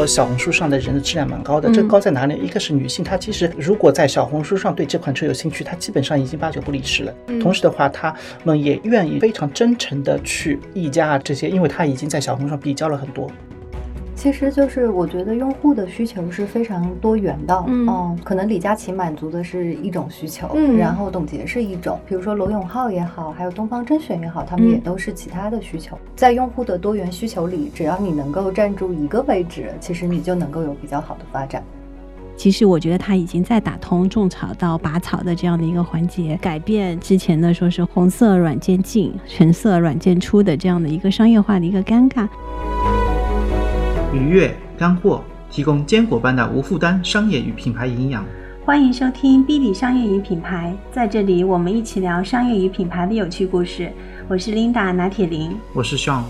说小红书上的人的质量蛮高的，这高在哪里？一个是女性，她其实如果在小红书上对这款车有兴趣，她基本上已经八九不离十了。同时的话，她们也愿意非常真诚的去议价这些，因为她已经在小红书上比较了很多。其实就是我觉得用户的需求是非常多元的，嗯，可能李佳琦满足的是一种需求，嗯，然后董洁是一种，比如说罗永浩也好，还有东方甄选也好，他们也都是其他的需求。在用户的多元需求里，只要你能够站住一个位置，其实你就能够有比较好的发展。其实我觉得他已经在打通种草到拔草的这样的一个环节，改变之前的说是红色软件进，橙色软件出的这样的一个商业化的一个尴尬。愉悦干货，提供坚果般的无负担商业与品牌营养。欢迎收听《B 里商业与品牌》，在这里我们一起聊商业与品牌的有趣故事。我是 Linda 拿铁林，我是 Sean。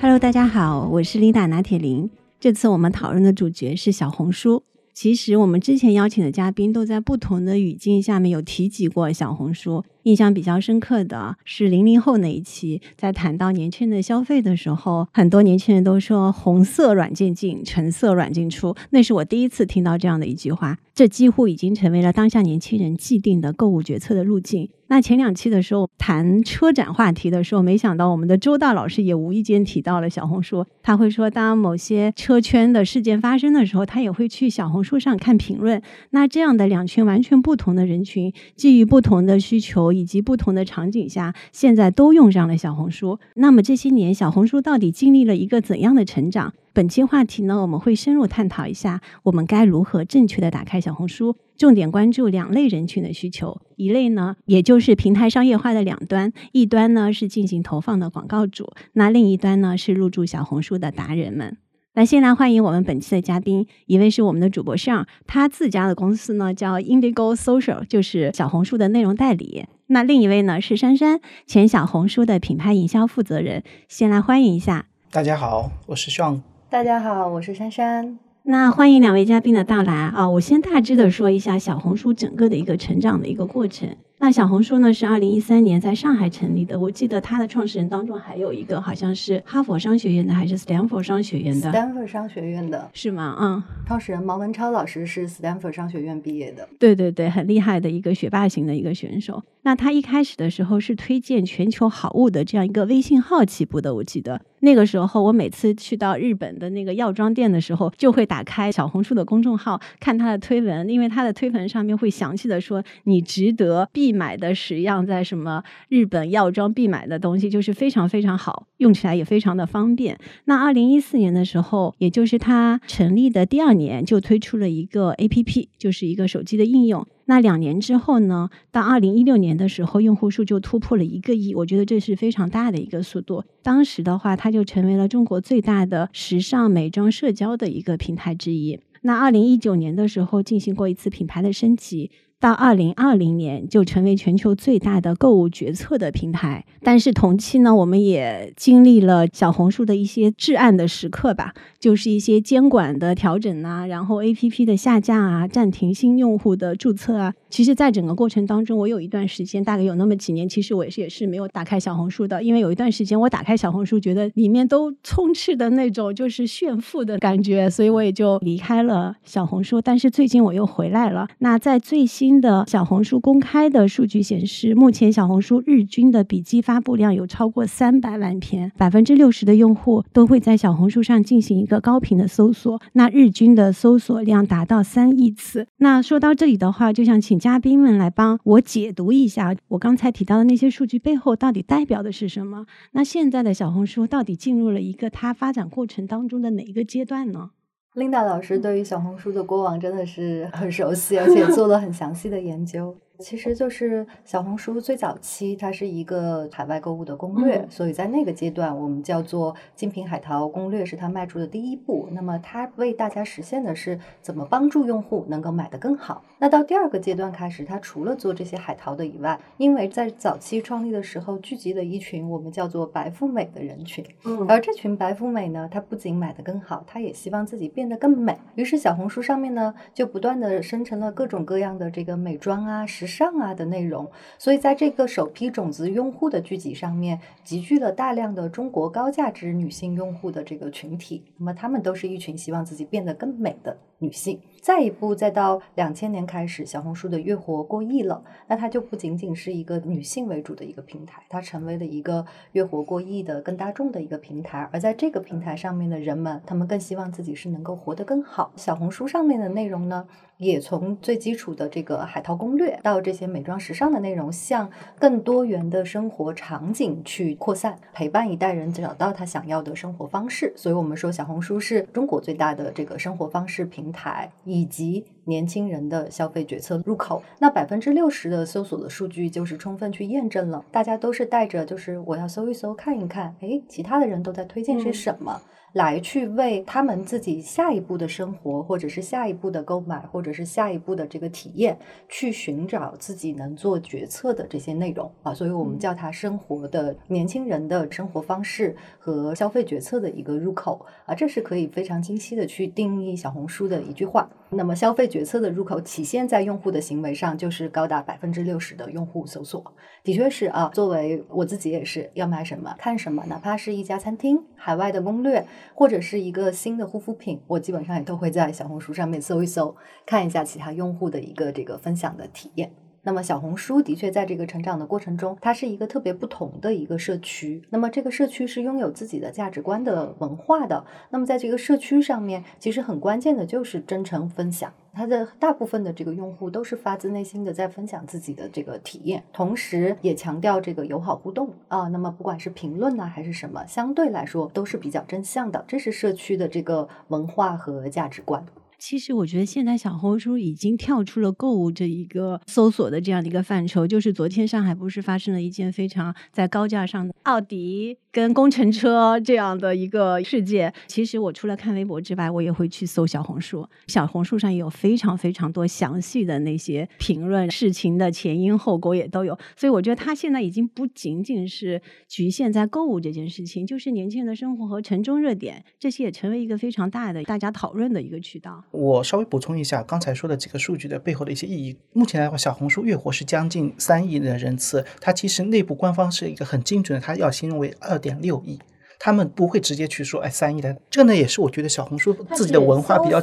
Hello，大家好，我是 Linda 拿铁林。这次我们讨论的主角是小红书。其实我们之前邀请的嘉宾都在不同的语境下面有提及过小红书。印象比较深刻的是零零后那一期，在谈到年轻人的消费的时候，很多年轻人都说红色软件进，橙色软件出。那是我第一次听到这样的一句话，这几乎已经成为了当下年轻人既定的购物决策的路径。那前两期的时候谈车展话题的时候，没想到我们的周大老师也无意间提到了小红书。他会说，当某些车圈的事件发生的时候，他也会去小红书上看评论。那这样的两群完全不同的人群，基于不同的需求。以及不同的场景下，现在都用上了小红书。那么这些年，小红书到底经历了一个怎样的成长？本期话题呢，我们会深入探讨一下，我们该如何正确的打开小红书。重点关注两类人群的需求，一类呢，也就是平台商业化的两端，一端呢是进行投放的广告主，那另一端呢是入驻小红书的达人们。那先来欢迎我们本期的嘉宾，一位是我们的主播尚，他自家的公司呢叫 Indigo Social，就是小红书的内容代理。那另一位呢是珊珊，前小红书的品牌营销负责人。先来欢迎一下，大家好，我是尚。大家好，我是珊珊。那欢迎两位嘉宾的到来啊！我先大致的说一下小红书整个的一个成长的一个过程。那小红书呢是二零一三年在上海成立的，我记得它的创始人当中还有一个好像是哈佛商学院的还是斯坦福商学院的？斯坦福商学院的是吗？嗯，创始人毛文超老师是斯坦福商学院毕业的。对对对，很厉害的一个学霸型的一个选手。那他一开始的时候是推荐全球好物的这样一个微信号起步的，我记得那个时候我每次去到日本的那个药妆店的时候，就会打开小红书的公众号看他的推文，因为他的推文上面会详细的说你值得必必买的十样在什么日本药妆必买的东西，就是非常非常好，用起来也非常的方便。那二零一四年的时候，也就是它成立的第二年，就推出了一个 A P P，就是一个手机的应用。那两年之后呢？到二零一六年的时候，用户数就突破了一个亿，我觉得这是非常大的一个速度。当时的话，它就成为了中国最大的时尚美妆社交的一个平台之一。那二零一九年的时候，进行过一次品牌的升级。到二零二零年就成为全球最大的购物决策的平台，但是同期呢，我们也经历了小红书的一些至暗的时刻吧，就是一些监管的调整啊，然后 APP 的下架啊，暂停新用户的注册啊。其实，在整个过程当中，我有一段时间，大概有那么几年，其实我也是也是没有打开小红书的，因为有一段时间我打开小红书，觉得里面都充斥的那种就是炫富的感觉，所以我也就离开了小红书。但是最近我又回来了。那在最新。新的小红书公开的数据显示，目前小红书日均的笔记发布量有超过三百万篇，百分之六十的用户都会在小红书上进行一个高频的搜索，那日均的搜索量达到三亿次。那说到这里的话，就想请嘉宾们来帮我解读一下，我刚才提到的那些数据背后到底代表的是什么？那现在的小红书到底进入了一个它发展过程当中的哪一个阶段呢？Linda 老师对于小红书的过往真的是很熟悉，而且做了很详细的研究。其实就是小红书最早期，它是一个海外购物的攻略，所以在那个阶段，我们叫做精品海淘攻略，是它迈出的第一步。那么它为大家实现的是怎么帮助用户能够买得更好。那到第二个阶段开始，它除了做这些海淘的以外，因为在早期创立的时候，聚集了一群我们叫做白富美的人群，嗯，而这群白富美呢，她不仅买得更好，她也希望自己变得更美。于是小红书上面呢，就不断的生成了各种各样的这个美妆啊、时上啊的内容。所以在这个首批种子用户的聚集上面，集聚了大量的中国高价值女性用户的这个群体。那么她们都是一群希望自己变得更美的女性。再一步，再到两千年开始，小红书的月活过亿了，那它就不仅仅是一个女性为主的一个平台，它成为了一个月活过亿的更大众的一个平台。而在这个平台上面的人们，他们更希望自己是能够活得更好。小红书上面的内容呢，也从最基础的这个海淘攻略，到这些美妆时尚的内容，向更多元的生活场景去扩散，陪伴一代人找到他想要的生活方式。所以，我们说小红书是中国最大的这个生活方式平台。以及年轻人的消费决策入口，那百分之六十的搜索的数据就是充分去验证了，大家都是带着就是我要搜一搜看一看，哎，其他的人都在推荐些什么。来去为他们自己下一步的生活，或者是下一步的购买，或者是下一步的这个体验，去寻找自己能做决策的这些内容啊，所以我们叫它生活的年轻人的生活方式和消费决策的一个入口啊，这是可以非常清晰的去定义小红书的一句话。那么消费决策的入口体现在用户的行为上，就是高达百分之六十的用户搜索，的确是啊。作为我自己也是要买什么看什么，哪怕是一家餐厅海外的攻略，或者是一个新的护肤品，我基本上也都会在小红书上面搜一搜，看一下其他用户的一个这个分享的体验。那么小红书的确在这个成长的过程中，它是一个特别不同的一个社区。那么这个社区是拥有自己的价值观的文化的。那么在这个社区上面，其实很关键的就是真诚分享。它的大部分的这个用户都是发自内心的在分享自己的这个体验，同时也强调这个友好互动啊。那么不管是评论呢还是什么，相对来说都是比较正向的。这是社区的这个文化和价值观。其实我觉得现在小红书已经跳出了购物这一个搜索的这样的一个范畴。就是昨天上海不是发生了一件非常在高架上的奥迪跟工程车这样的一个世界。其实我除了看微博之外，我也会去搜小红书。小红书上也有非常非常多详细的那些评论，事情的前因后果也都有。所以我觉得它现在已经不仅仅是局限在购物这件事情，就是年轻人的生活和城中热点这些也成为一个非常大的大家讨论的一个渠道。我稍微补充一下刚才说的几个数据的背后的一些意义。目前来话，小红书月活是将近三亿的人次，它其实内部官方是一个很精准的，它要形容为二点六亿。他们不会直接去说哎三亿的，这个呢也是我觉得小红书自己的文化比较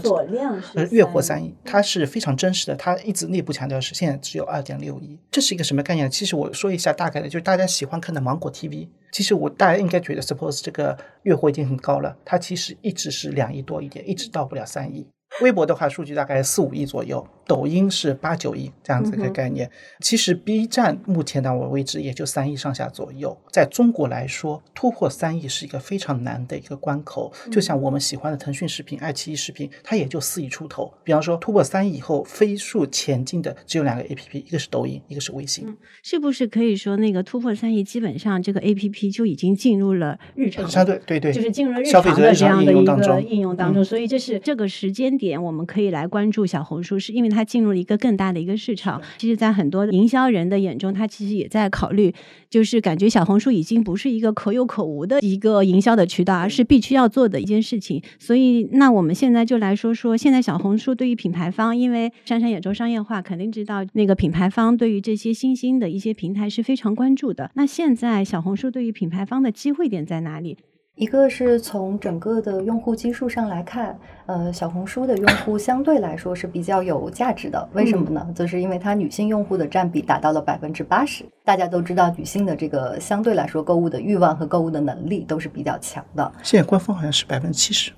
呃月活三亿，它是非常真实的。它一直内部强调是现在只有二点六亿，这是一个什么概念？其实我说一下大概的，就是大家喜欢看的芒果 TV。其实我大家应该觉得，suppose 这个月活已经很高了，它其实一直是两亿多一点，一直到不了三亿。微博的话，数据大概四五亿左右，抖音是八九亿这样子一个概念。其实 B 站目前到我为止也就三亿上下左右。在中国来说，突破三亿是一个非常难的一个关口。就像我们喜欢的腾讯视频、爱奇艺视频，它也就四亿出头。比方说，突破三亿以后，飞速前进的只有两个 APP，一个是抖音，一个是微信。是不是可以说，那个突破三亿，基本上这个 APP 就已经进入了日常？相对对对，就是进入日常的这样的一个应用当中。所以这是这个时间点。点我们可以来关注小红书，是因为它进入了一个更大的一个市场。其实，在很多营销人的眼中，他其实也在考虑，就是感觉小红书已经不是一个可有可无的一个营销的渠道，而是必须要做的一件事情。所以，那我们现在就来说说，现在小红书对于品牌方，因为珊珊也做商业化，肯定知道那个品牌方对于这些新兴的一些平台是非常关注的。那现在小红书对于品牌方的机会点在哪里？一个是从整个的用户基数上来看，呃，小红书的用户相对来说是比较有价值的。为什么呢？就是因为它女性用户的占比达到了百分之八十。大家都知道，女性的这个相对来说购物的欲望和购物的能力都是比较强的。现在官方好像是百分之七十。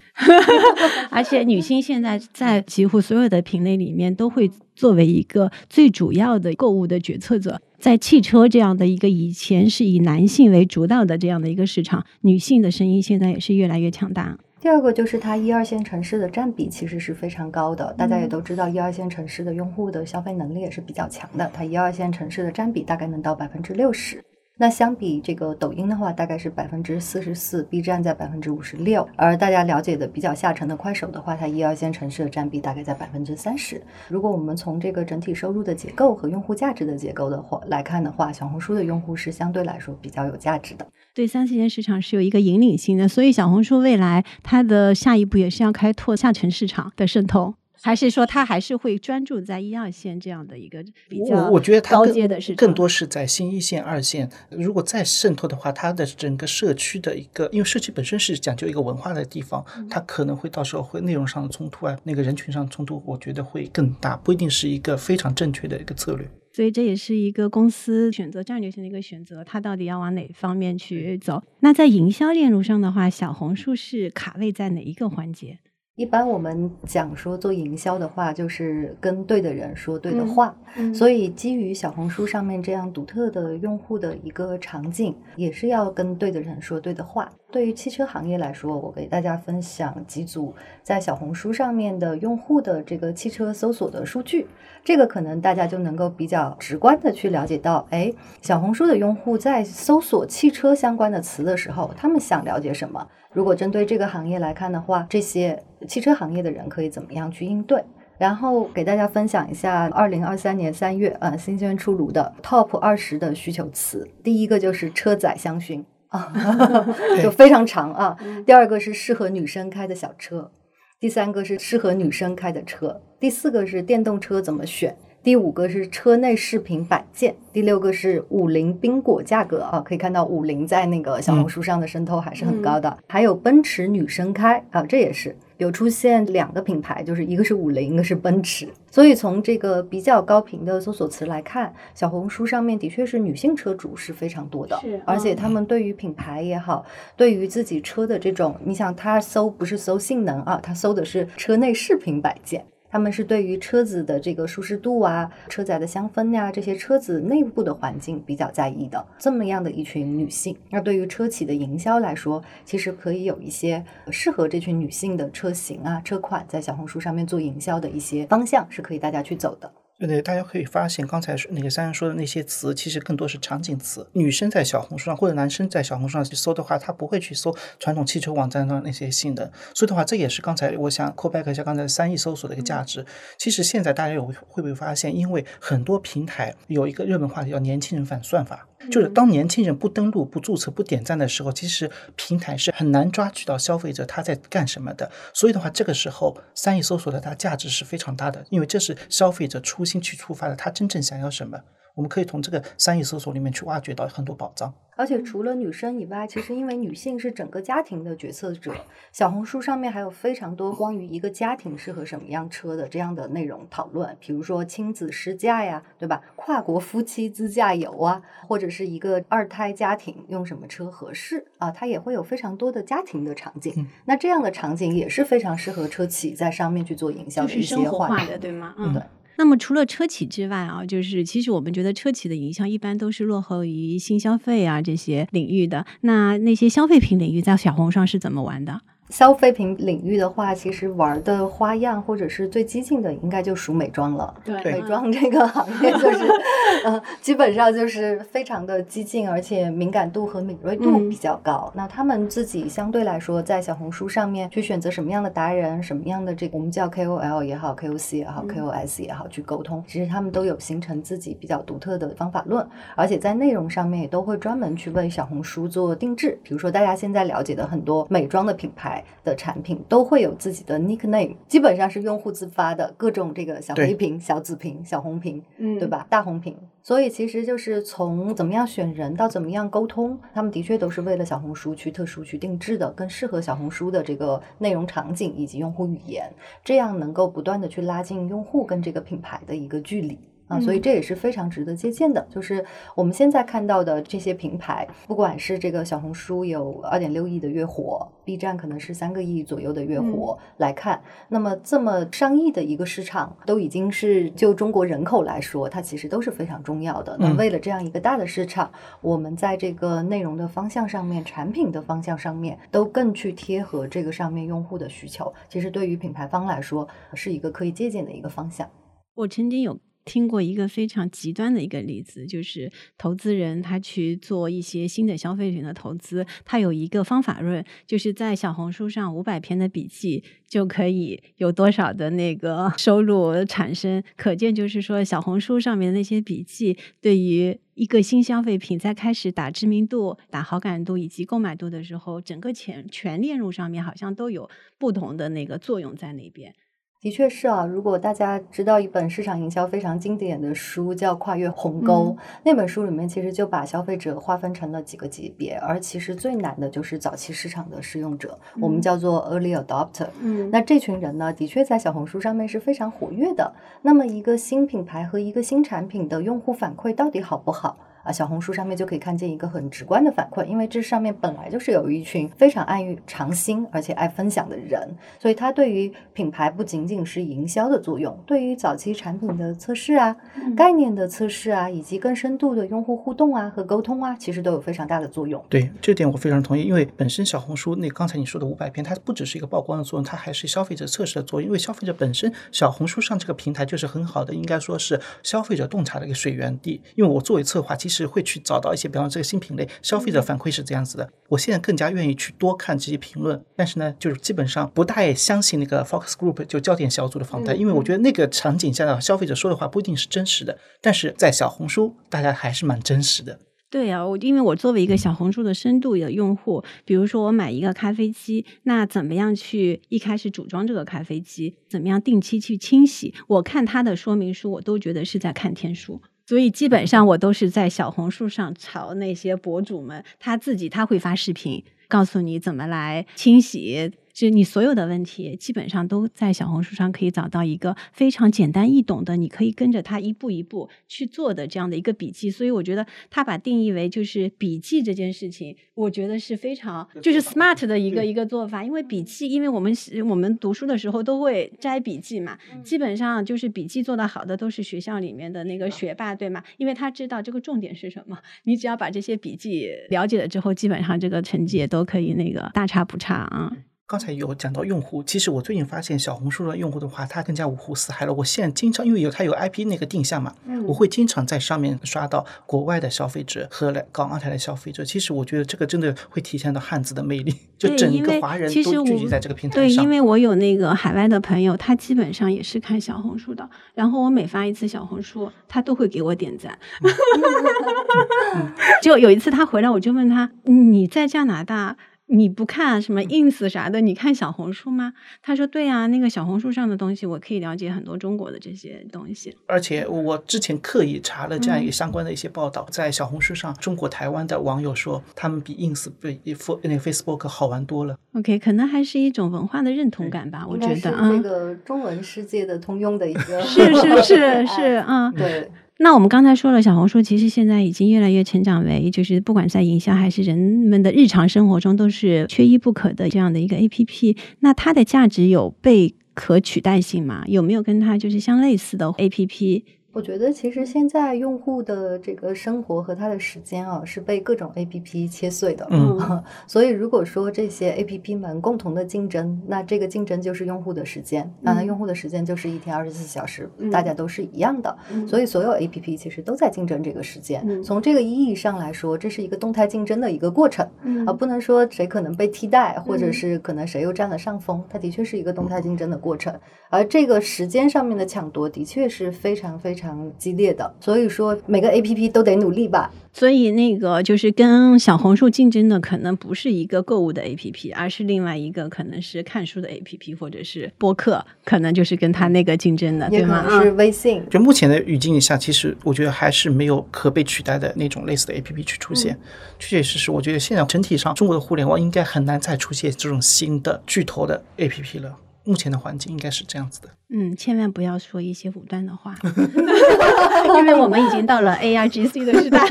而且女性现在在几乎所有的品类里面都会作为一个最主要的购物的决策者。在汽车这样的一个以前是以男性为主导的这样的一个市场，女性的声音现在也是越来越强大。第二个就是它一二线城市的占比其实是非常高的，大家也都知道，一二线城市的用户的消费能力也是比较强的，它一二线城市的占比大概能到百分之六十。那相比这个抖音的话，大概是百分之四十四，B 站在百分之五十六，而大家了解的比较下沉的快手的话，它一二线城市的占比大概在百分之三十。如果我们从这个整体收入的结构和用户价值的结构的话来看的话，小红书的用户是相对来说比较有价值的。对三四线市场是有一个引领性的，所以小红书未来它的下一步也是要开拓下沉市场的渗透。还是说他还是会专注在一二线这样的一个比较我我觉得它高更阶的市场？更多是在新一线、二线。如果再渗透的话，它的整个社区的一个，因为社区本身是讲究一个文化的地方，嗯它可能会到时候会内容上的冲突啊，那个人群上的冲突，我觉得会更大，不一定是一个非常正确的一个策略。所以这也是一个公司选择战略性的一个选择，它到底要往哪方面去走？那在营销链路上的话，小红书是卡位在哪一个环节？一般我们讲说做营销的话，就是跟对的人说对的话。嗯所以基于小红书上面这样独特的用户的一个场景，也是要跟对的人说对的话。对于汽车行业来说，我给大家分享几组在小红书上面的用户的这个汽车搜索的数据，这个可能大家就能够比较直观的去了解到，哎，小红书的用户在搜索汽车相关的词的时候，他们想了解什么？如果针对这个行业来看的话，这些汽车行业的人可以怎么样去应对？然后给大家分享一下，二零二三年三月，呃，新鲜出炉的 Top 二十的需求词，第一个就是车载香薰 啊，就非常长啊。第二个是适合女生开的小车，第三个是适合女生开的车，第四个是电动车怎么选。第五个是车内饰品摆件，第六个是五菱缤果价格啊，可以看到五菱在那个小红书上的渗透还是很高的。还有奔驰女生开啊，这也是有出现两个品牌，就是一个是五菱，一个是奔驰。所以从这个比较高频的搜索词来看，小红书上面的确是女性车主是非常多的是，而且嗯他们对于品牌也好，对于自己车的这种，你想他搜不是搜性能啊，他搜的是车内饰品摆件。他们是对于车子的这个舒适度啊、车载的香氛呀、这些车子内部的环境比较在意的，这么样的一群女性。那对于车企的营销来说，其实可以有一些适合这群女性的车型啊、车款，在小红书上面做营销的一些方向，是可以大家去走的。对对，大家可以发现，刚才说那个三人说的那些词，其实更多是场景词。女生在小红书上或者男生在小红书上去搜的话，他不会去搜传统汽车网站上那些性能。所以的话，这也是刚才我想 call back 一下刚才三亿搜索的一个价值。其实现在大家有会不会发现，因为很多平台有一个热门话题叫“年轻人反算法”，就是当年轻人不登录、不注册、不点赞的时候，其实平台是很难抓取到消费者他在干什么的。所以的话，这个时候三亿搜索的它价值是非常大的，因为这是消费者初心去出发的，他真正想要什么。我们可以从这个三亿搜索里面去挖掘到很多宝藏。而且除了女生以外，其实因为女性是整个家庭的决策者，小红书上面还有非常多关于一个家庭适合什么样车的这样的内容讨论，比如说亲子试驾呀，对吧？跨国夫妻自驾游啊，或者是一个二胎家庭用什么车合适啊，它也会有非常多的家庭的场景。嗯那这样的场景也是非常适合车企在上面去做营销就是的一些生活化的，对吗？嗯对。那么除了车企之外啊，就是其实我们觉得车企的营销一般都是落后于新消费啊这些领域的。那那些消费品领域在小红书上是怎么玩的？消费品领域的话，其实玩的花样或者是最激进的，应该就属美妆了。对美妆这个行业就是，呃，基本上就是非常的激进，而且敏感度和敏锐度嗯比较高。那他们自己相对来说，在小红书上面去选择什么样的达人，什么样的这个我们叫 KOL 也好，KOC 也好，KOS 也好去沟通，其实他们都有形成自己比较独特的方法论，而且在内容上面也都会专门去为小红书做定制。比如说大家现在了解的很多美妆的品牌的产品，都会有自己的 nickname，基本上是用户自发的各种这个小黑瓶、小紫瓶、小红瓶，嗯对？吧？大红瓶。所以其实就是从怎么样选人到怎么样沟通，他们的确都是为了小红书去特殊去定制的，更适合小红书的这个内容场景以及用户语言，这样能够不断的去拉近用户跟这个品牌的一个距离。啊，所以嗯这也是非常值得借鉴的。就是我们现在看到的这些平台，不管是这个小红书有二点六亿的月活，B 站可能是三个亿左右的月活、来看，那么这么上亿的一个市场，都已经是就中国人口来说，它其实都是非常重要的。那嗯为了这样一个大的市场，我们在这个内容的方向上面、产品的方向上面，都更去贴合这个上面用户的需求。其实对于品牌方来说，是一个可以借鉴的一个方向。我曾经有听过一个非常极端的一个例子，就是投资人他去做一些新的消费品的投资，他有一个方法论，就是在小红书上五百篇的笔记就可以有多少的那个 收入产生。可见就是说，小红书上面的那些笔记对于一个新消费品在开始打知名度、打好感度以及购买度的时候，整个全全链路上面好像都有不同的那个作用在那边。的确是啊，如果大家知道一本市场营销非常经典的书叫《跨越鸿沟》，那本书里面其实就把消费者划分成了几个级别，而其实最难的就是早期市场的使用者，我们叫做 early adopter。嗯，那这群人呢，的确在小红书上面是非常活跃的。那么一个新品牌和一个新产品的用户反馈到底好不好？啊，小红书上面就可以看见一个很直观的反馈，因为这上面本来就是有一群非常爱尝新而且爱分享的人，所以它对于品牌不仅仅是营销的作用，对于早期产品的测试啊、概念的测试啊，以及更深度的用户互动啊和沟通啊，其实都有非常大的作用。对这点我非常同意，因为本身小红书那刚才你说的五百篇，它不只是一个曝光的作用，它还是消费者测试的作用。因为消费者本身，小红书上这个平台就是很好的，应该说是消费者洞察的一个水源地。因为我作为策划，其实会去找到。一些，比方说这个新品类，消费者反馈是这样子的。我现在更加愿意去多看这些评论，但是呢，就是基本上不太相信那个 Fox Group 就焦点小组的访谈，因为我觉得那个场景下的消费者说的话不一定是真实的。但是在小红书，大家还是蛮真实的。对啊，我因为我作为一个小红书的深度的用户，比如说我买一个咖啡机，那怎么样去一开始组装这个咖啡机，怎么样定期去清洗，我看它的说明书，我都觉得是在看天书。所以基本上我都是在小红书上朝那些博主们，他自己他会发视频，告诉你怎么来清洗。就你所有的问题，基本上都在小红书上可以找到一个非常简单易懂的，你可以跟着他一步一步去做的这样的一个笔记。所以我觉得他把定义为就是笔记这件事情，我觉得是非常就是 smart 的一个一个做法。因为笔记，因为我们我们读书的时候都会摘笔记嘛，基本上就是笔记做得好的都是学校里面的那个学霸，对吗？因为他知道这个重点是什么，你只要把这些笔记了解了之后，基本上这个成绩也都可以那个大差不差啊。刚才有讲到用户，其实我最近发现小红书的用户的话，他更加五湖四海了。我现在经常因为有它有 IP 那个定向嘛，我会经常在上面刷到国外的消费者和来港澳台的消费者。其实我觉得这个真的会体现到汉字的魅力，就整一个华人都聚集在这个平台上。对，因为我有那个海外的朋友，他基本上也是看小红书的。然后我每发一次小红书，他都会给我点赞。就有一次他回来，我就问他：“你在加拿大？”你不看什么 ins 啥的，你看小红书吗？他说对啊，那个小红书上的东西，我可以了解很多中国的这些东西。而且我之前刻意查了这样一个相关的一些报道，在小红书上，中国台湾的网友说，他们比 ins 比那 Facebook 好玩多了。OK，可能还是一种文化的认同感吧，我觉得啊，这个中文世界的通用的一个，是是 是是啊，对。那我们刚才说了，小红书其实现在已经越来越成长为，就是不管在营销还是人们的日常生活中，都是缺一不可的这样的一个 APP。那它的价值有被可取代性吗？有没有跟它就是相类似的 APP？我觉得其实现在用户的这个生活和他的时间啊，是被各种 A P P 切碎的。嗯，所以如果说这些 A P P 们共同的竞争，那这个竞争就是用户的时间。那用户的时间就是一天二十四小时，大家都是一样的。所以所有 A P P 其实都在竞争这个时间。从这个意义上来说，这是一个动态竞争的一个过程。啊，不能说谁可能被替代，或者是可能谁又占了上风。它的确是一个动态竞争的过程。而这个时间上面的抢夺，的确是非常非常。常激烈的，所以说每个 A P P 都得努力吧。所以那个就是跟小红书竞争的，可能不是一个购物的 A P P，而是另外一个可能是看书的 A P P，或者是播客，可能就是跟他那个竞争的，对吗？是微信。就目前的语境下，其实我觉得还是没有可被取代的那种类似的 A P P 去出现。确确实实，我觉得现在整体上中国的互联网应该很难再出现这种新的巨头的 A P P 了。目前的环境应该是这样子的。嗯，千万不要说一些武断的话，因为我们已经到了 A R G C 的时代，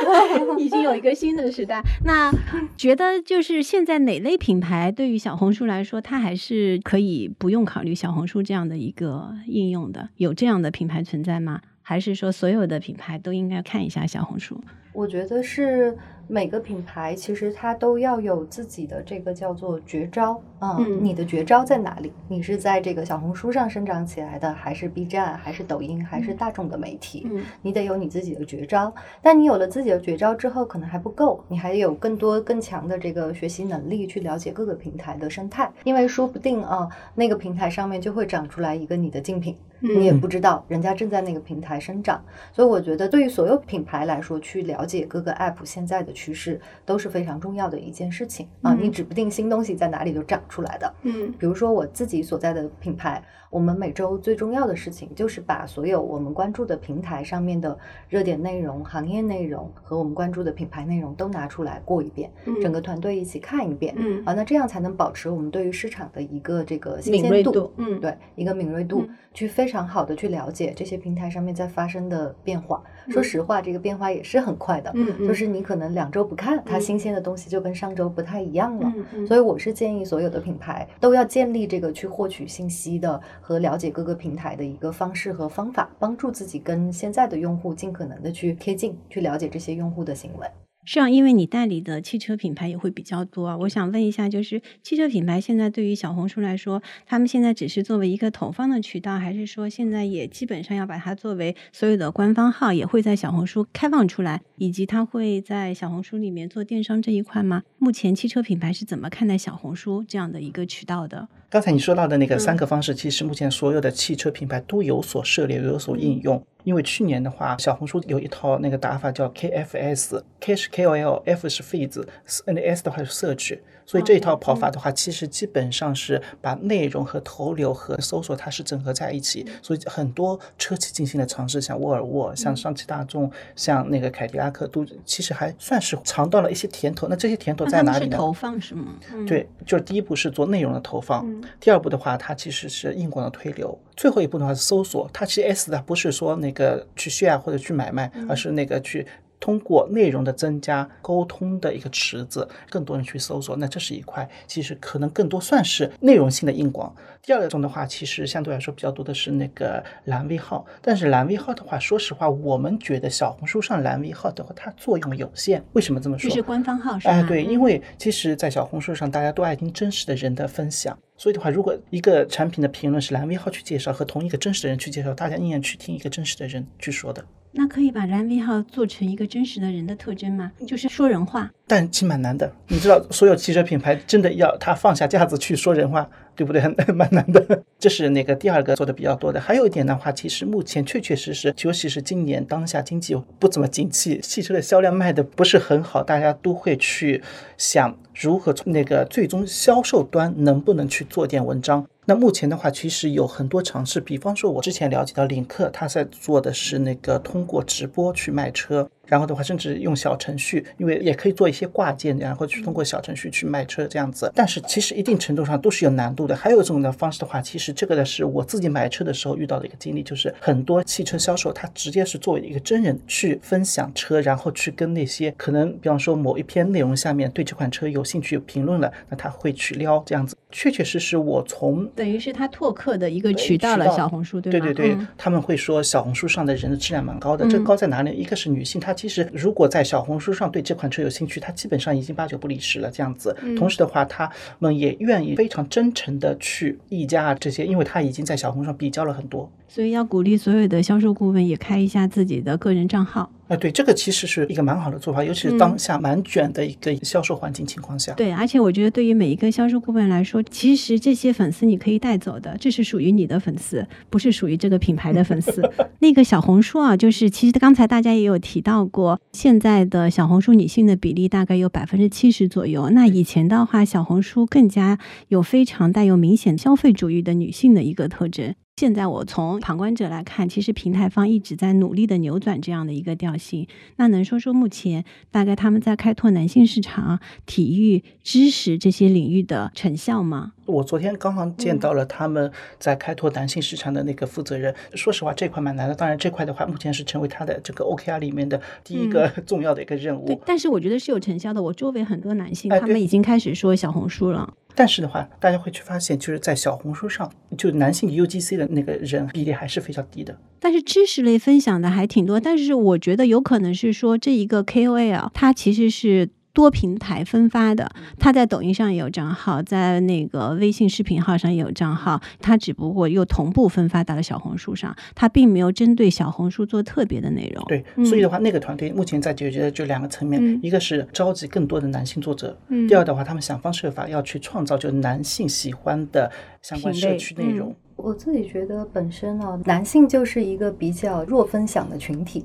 已经有一个新的时代。那觉得就是现在哪类品牌对于小红书来说，它还是可以不用考虑小红书这样的一个应用的？有这样的品牌存在吗？还是说所有的品牌都应该看一下小红书？我觉得是每个品牌其实它都要有自己的这个叫做绝招嗯，你的绝招在哪里？你是在这个小红书上生长起来的，还是 B 站，还是抖音，还是大众的媒体？嗯，你得有你自己的绝招。但你有了自己的绝招之后，可能还不够，你还有更多更强的这个学习能力，去了解各个平台的生态。因为说不定啊，那个平台上面就会长出来一个你的竞品，你也不知道人家正在那个平台生长。所以我觉得，对于所有品牌来说，去了解各个 app 现在的趋势都是非常重要的一件事情啊！你指不定新东西在哪里就长出来的。嗯，比如说我自己所在的品牌，我们每周最重要的事情就是把所有我们关注的平台上面的热点内容、行业内容和我们关注的品牌内容都拿出来过一遍，整个团队一起看一遍。嗯啊，那这样才能保持我们对于市场的一个这个新敏鲜度，嗯对一个敏锐度，嗯去非常好的去了解这些平台上面在发生的变化。说嗯实话，这个变化也是很快的，嗯嗯就是你可能两周不看，它嗯新鲜的东西就跟上周不太一样了。所以我是建议所有的品牌都要建立这个去获取信息的和了解各个平台的一个方式和方法，帮助自己跟现在的用户尽可能的去贴近，去了解这些用户的行为。是啊，因为你代理的汽车品牌也会比较多啊。我想问一下，就是汽车品牌现在对于小红书来说，他们现在只是作为一个投放的渠道，还是说现在也基本上要把它作为所有的官方号，也会在小红书开放出来，以及它会在小红书里面做电商这一块吗？目前汽车品牌是怎么看待小红书这样的一个渠道的？刚才你说到的那个三嗯个方式，其实目前所有的汽车品牌都有所涉猎，有所应用。因为去年的话，小红书有一套那个打法叫 KFS，K 是 KOL，F 是 feeds，N S 的话是 search。所以这一套跑法的话，其实基本上是把内容和投流和搜索它是整合在一起。所以很多车企进行了尝试，像沃尔沃、像上汽大众、像那个凯迪拉克，都其实还算是尝到了一些甜头。那这些甜头在哪里呢？投放是吗？嗯，对，就是第一步是做内容的投放，嗯第二步的话，它其实是硬广的推流，最后一步的话是搜索。它其实 S 的不是说那个去 share 或者去买卖，而是那个去。通过内容的增加，沟通的一个池子，更多人去搜索，那这是一块，其实可能更多算是内容性的硬广。第二种的话，其实相对来说比较多的是那个蓝 V 号，但是蓝 V 号的话，说实话，我们觉得小红书上蓝 V 号的话，它作用有限。为什么这么说？就是官方号是吧？哎，对，嗯因为其实，在小红书上，大家都爱听真实的人的分享，所以的话，如果一个产品的评论是蓝 V 号去介绍，和同一个真实的人去介绍，大家宁愿去听一个真实的人去说的。那可以把蓝 V 号做成一个真实的人的特征吗？就是说人话。但其实蛮难的，你知道，所有汽车品牌真的要他放下架子去说人话，对不对？蛮难的。这是那个第二个做的比较多的。还有一点的话，其实目前确确实实，尤其是今年当下经济不怎么景气，汽车的销量卖的不是很好，大家都会去想如何从那个最终销售端能不能去做点文章。那目前的话，其实有很多尝试，比方说，我之前了解到领克，他在做的是那个通过直播去卖车，然后的话，甚至用小程序，因为也可以做一些挂件，然后去通过小程序去卖车这样子。但是其实一定程度上都是有难度的。还有一种的方式的话，其实这个呢是我自己买车的时候遇到的一个经历，就是很多汽车销售他直接是作为一个真人去分享车，然后去跟那些可能比方说某一篇内容下面对这款车有兴趣有评论了，那他会去撩这样子。确确实实我从等于是他拓客的一个渠道了，小红书对吗？对对对，嗯他们会说小红书上的人的质量蛮高的，这嗯高在哪里？一个是女性，她其实如果在小红书上对这款车有兴趣，他基本上已经八九不离十了这样子。嗯同时的话，他们也愿意非常真诚的去议价啊这些，因为他已经在小红书上比较了很多。所以要鼓励所有的销售顾问也开一下自己的个人账号。啊，对，这个其实是一个蛮好的做法，尤其是当下蛮卷的一个销售环境情况下。对，而且我觉得对于每一个销售顾问来说，其实这些粉丝你可以带走的，这是属于你的粉丝，不是属于这个品牌的粉丝。那个小红书啊，就是其实刚才大家也有提到过，现在的小红书女性的比例大概有百分之七十左右。那以前的话，小红书更加有非常带有明显消费主义的女性的一个特征。现在我从旁观者来看，其实平台方一直在努力的扭转这样的一个调性。那能说说目前大概他们在开拓男性市场、体育、知识这些领域的成效吗？我昨天刚刚见到了他们在开拓男性市场的那个负责人。说实话，这块蛮难的。当然，这块的话，目前是成为他的这个 OKR 里面的第一个 重要的一个任务。对，但是我觉得是有成效的。我周围很多男性，哎他们已经开始说小红书了。但是的话，大家会去发现，就是在小红书上，就男性 UGC 的那个人比例还是非常低的。但是知识类分享的还挺多，但是我觉得有可能是说这一个 KOL 它其实是。多平台分发的，他在抖音上也有账号，在那个微信视频号上也有账号，他只不过又同步分发到了小红书上，他并没有针对小红书做特别的内容。对，嗯。所以的话，那个团队目前在解决的就两个层面，嗯。一个是召集更多的男性作者，嗯。第二的话，他们想方设法要去创造就男性喜欢的相关社区内容。我自己觉得本身呢，男性就是一个比较弱分享的群体。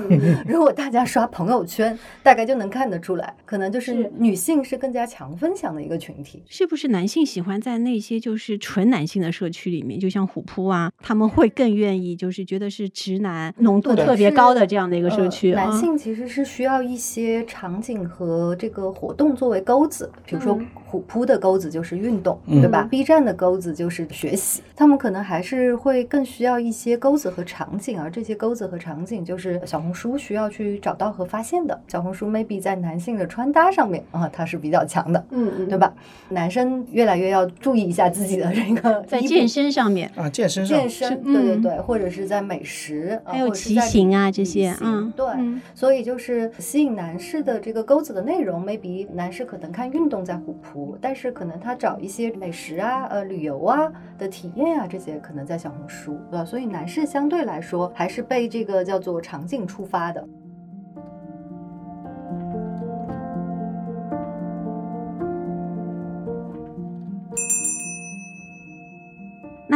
如果大家刷朋友圈，大概就能看得出来，可能就是女性是更加强分享的一个群体。是不是男性喜欢在那些就是纯男性的社区里面，就像虎扑啊，他们会更愿意就是觉得是直男浓度特别高的这样的一个社区。男性其实是需要一些场景和这个活动作为钩子，比如说虎扑的钩子就是运动，对吧？B 站的钩子就是学习，他们可能还是会更需要一些钩子和场景，而这些钩子和场景就是小红书需要去找到和发现的。小红书 maybe 在男性的穿搭上面啊，它是比较强的，嗯嗯，对吧？男生越来越要注意一下自己的这个在健身上面啊，健身上，健身，对对对，或者是在美食，还有骑行啊这些，嗯，对，所以就是吸引男士的这个钩子的内容，maybe 男士可能看运动在虎扑，但是可能他找一些美食啊、呃旅游啊的体验啊这些，可能在小红书，对吧？所以男士相对来说还是被这个叫做场景触发的。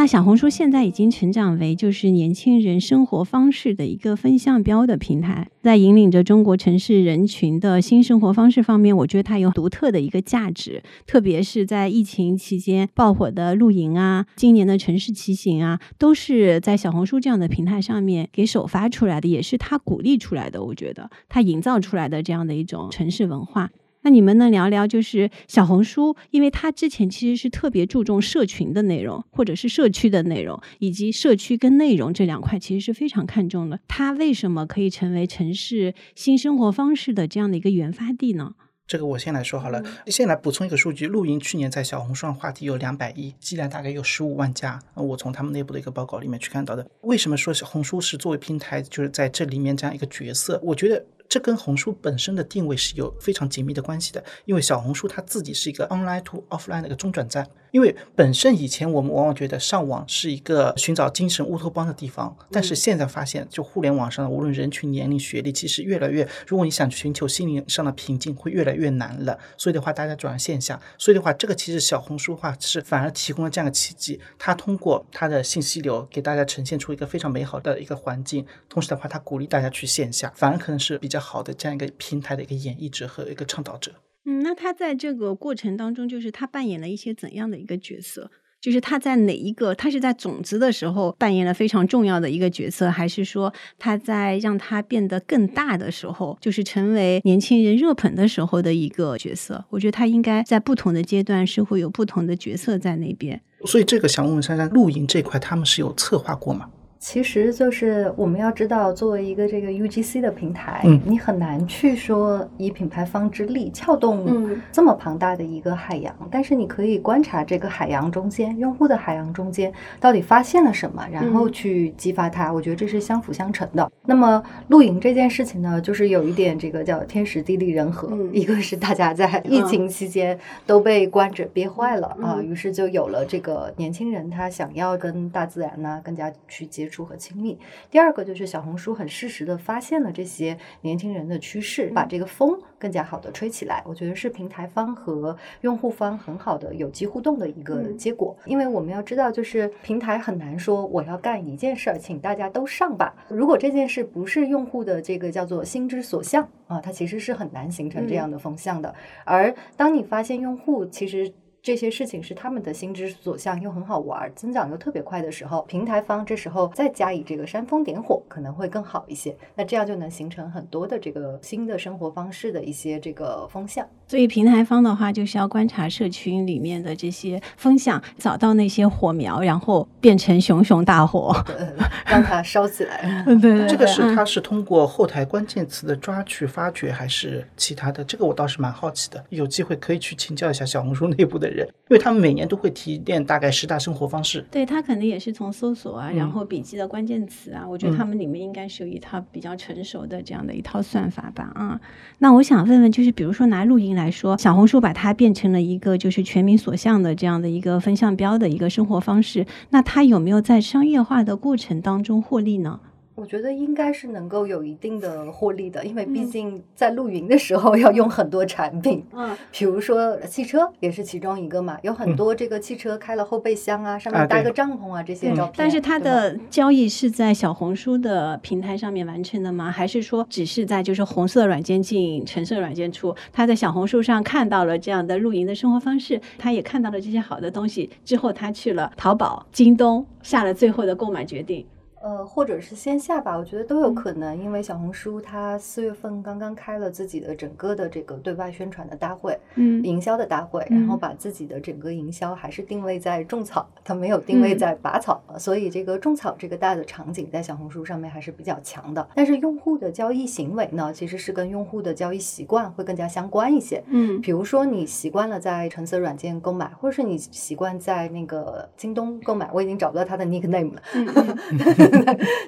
小红书现在已经成长为就是年轻人生活方式的一个分向标的平台，在引领着中国城市人群的新生活方式方面，我觉得它有独特的一个价值。特别是在疫情期间爆火的露营啊，今年的城市骑行啊，都是在小红书这样的平台上面给首发出来的，也是它鼓励出来的。我觉得它营造出来的这样的一种城市文化。那你们能聊聊，就是小红书，因为它之前其实是特别注重社群的内容，或者是社区的内容，以及社区跟内容这两块，其实是非常看重的。它为什么可以成为城市新生活方式的这样的一个原发地呢？这个我先来说好了，先来补充一个数据：露营去年在小红书上话题有两百亿，积量大概有十五万加。我从他们内部的一个报告里面去看到的。为什么说小红书是作为平台，就是在这里面这样一个角色？我觉得。这跟红书本身的定位是有非常紧密的关系的，因为小红书它自己是一个 online to offline 的一个中转站。因为本身以前我们往往觉得上网是一个寻找精神乌托邦的地方，但是现在发现，就互联网上无论人群、年龄、学历，其实越来越，如果你想寻求心灵上的平静，会越来越难了。所以的话，大家转向线下。所以的话，这个其实小红书的话是反而提供了这样的契机，它通过它的信息流给大家呈现出一个非常美好的一个环境，同时的话，它鼓励大家去线下，反而可能是比较好的这样一个平台的一个演绎者和一个倡导者。嗯，那他在这个过程当中，就是他扮演了一些怎样的一个角色？就是他在哪一个？他是在种子的时候扮演了非常重要的一个角色，还是说他在让他变得更大的时候，就是成为年轻人热捧的时候的一个角色？我觉得他应该在不同的阶段是会有不同的角色在那边。所以这个想问问珊珊，露营这块他们是有策划过吗？其实就是我们要知道，作为一个这个 UGC 的平台，嗯，你很难去说以品牌方之力撬动这么庞大的一个海洋。但是你可以观察这个海洋中间，用户的海洋中间到底发现了什么，然后去激发它。我觉得这是相辅相成的。那么露营这件事情呢，就是有一点这个叫天时地利人和，一个是大家在疫情期间都被关着憋坏了啊，于是就有了这个年轻人他想要跟大自然呢更加去接触。和亲密。第二个就是小红书很适时的发现了这些年轻人的趋势，把这个风更加好的吹起来。我觉得是平台方和用户方很好的有机互动的一个结果。因为我们要知道，就是平台很难说我要干一件事儿，请大家都上吧。如果这件事不是用户的这个叫做心之所向啊，它其实是很难形成这样的风向的。而当你发现用户其实。这些事情是他们的心之所向，又很好玩，增长又特别快的时候，平台方这时候再加以这个煽风点火，可能会更好一些。那这样就能形成很多的这个新的生活方式的一些这个风向。所以平台方的话，就是要观察社群里面的这些风向，找到那些火苗，然后变成熊熊大火，让它烧起来。对对，这个是它是通过后台关键词的抓取发掘，还是其他的？这个我倒是蛮好奇的，有机会可以去请教一下小红书内部的人。人，因为他们每年都会提炼大概十大生活方式。对他肯定也是从搜索啊，然后笔记的关键词啊，我觉得他们里面应该是有一套比较成熟的这样的一套算法吧。啊，那我想问问，就是比如说拿露营来说，小红书把它变成了一个就是全民所向的这样的一个分项标的一个生活方式，那它有没有在商业化的过程当中获利呢？我觉得应该是能够有一定的获利的，因为毕竟在露营的时候要用很多产品，嗯，比如说汽车也是其中一个嘛，有很多这个汽车开了后备箱啊，上面搭个帐篷啊这些照片。但是它的交易是在小红书的平台上面完成的吗？还是说只是在就是红色软件进，橙色软件出？他在小红书上看到了这样的露营的生活方式，他也看到了这些好的东西之后，他去了淘宝、京东，下了最后的购买决定。呃，或者是线下吧，我觉得都有可能。因为小红书它四月份刚刚开了自己的整个的这个对外宣传的大会，嗯，营销的大会，然后把自己的整个营销还是定位在种草，它没有定位在拔草，所以这个种草这个大的场景在小红书上面还是比较强的。但是用户的交易行为呢，其实是跟用户的交易习惯会更加相关一些。嗯，比如说你习惯了在橙色软件购买，或者是你习惯在那个京东购买，我已经找不到它的 nickname 了。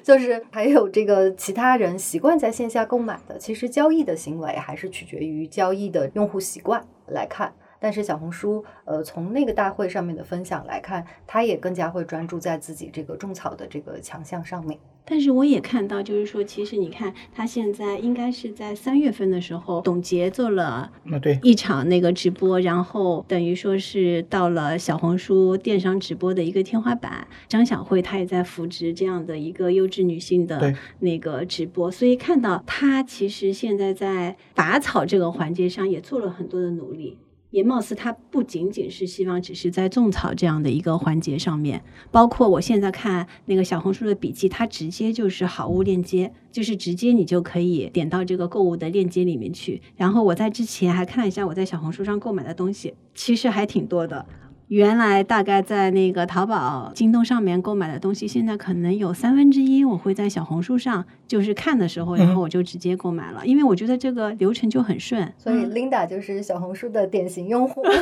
就是还有这个其他人习惯在线下购买的，其实交易的行为还是取决于交易的用户习惯来看。但是小红书，呃，从那个大会上面的分享来看，它也更加会专注在自己这个种草的这个强项上面。但是我也看到，就是说，其实你看，他现在应该是在三月份的时候，董洁做了对一场那个直播，然后等于说是到了小红书电商直播的一个天花板。张小慧她也在扶植这样的一个优质女性的那个直播，所以看到她其实现在在拔草这个环节上也做了很多的努力。也貌似它不仅仅是希望只是在种草这样的一个环节上面，包括我现在看那个小红书的笔记，它直接就是好物链接，就是直接你就可以点到这个购物的链接里面去。然后我在之前还看了一下我在小红书上购买的东西，其实还挺多的。原来大概在那个淘宝、京东上面购买的东西，现在可能有三分之一我会在小红书上，就是看的时候，然后我就直接购买了，因为我觉得这个流程就很顺。所以 Linda 就是小红书的典型用户。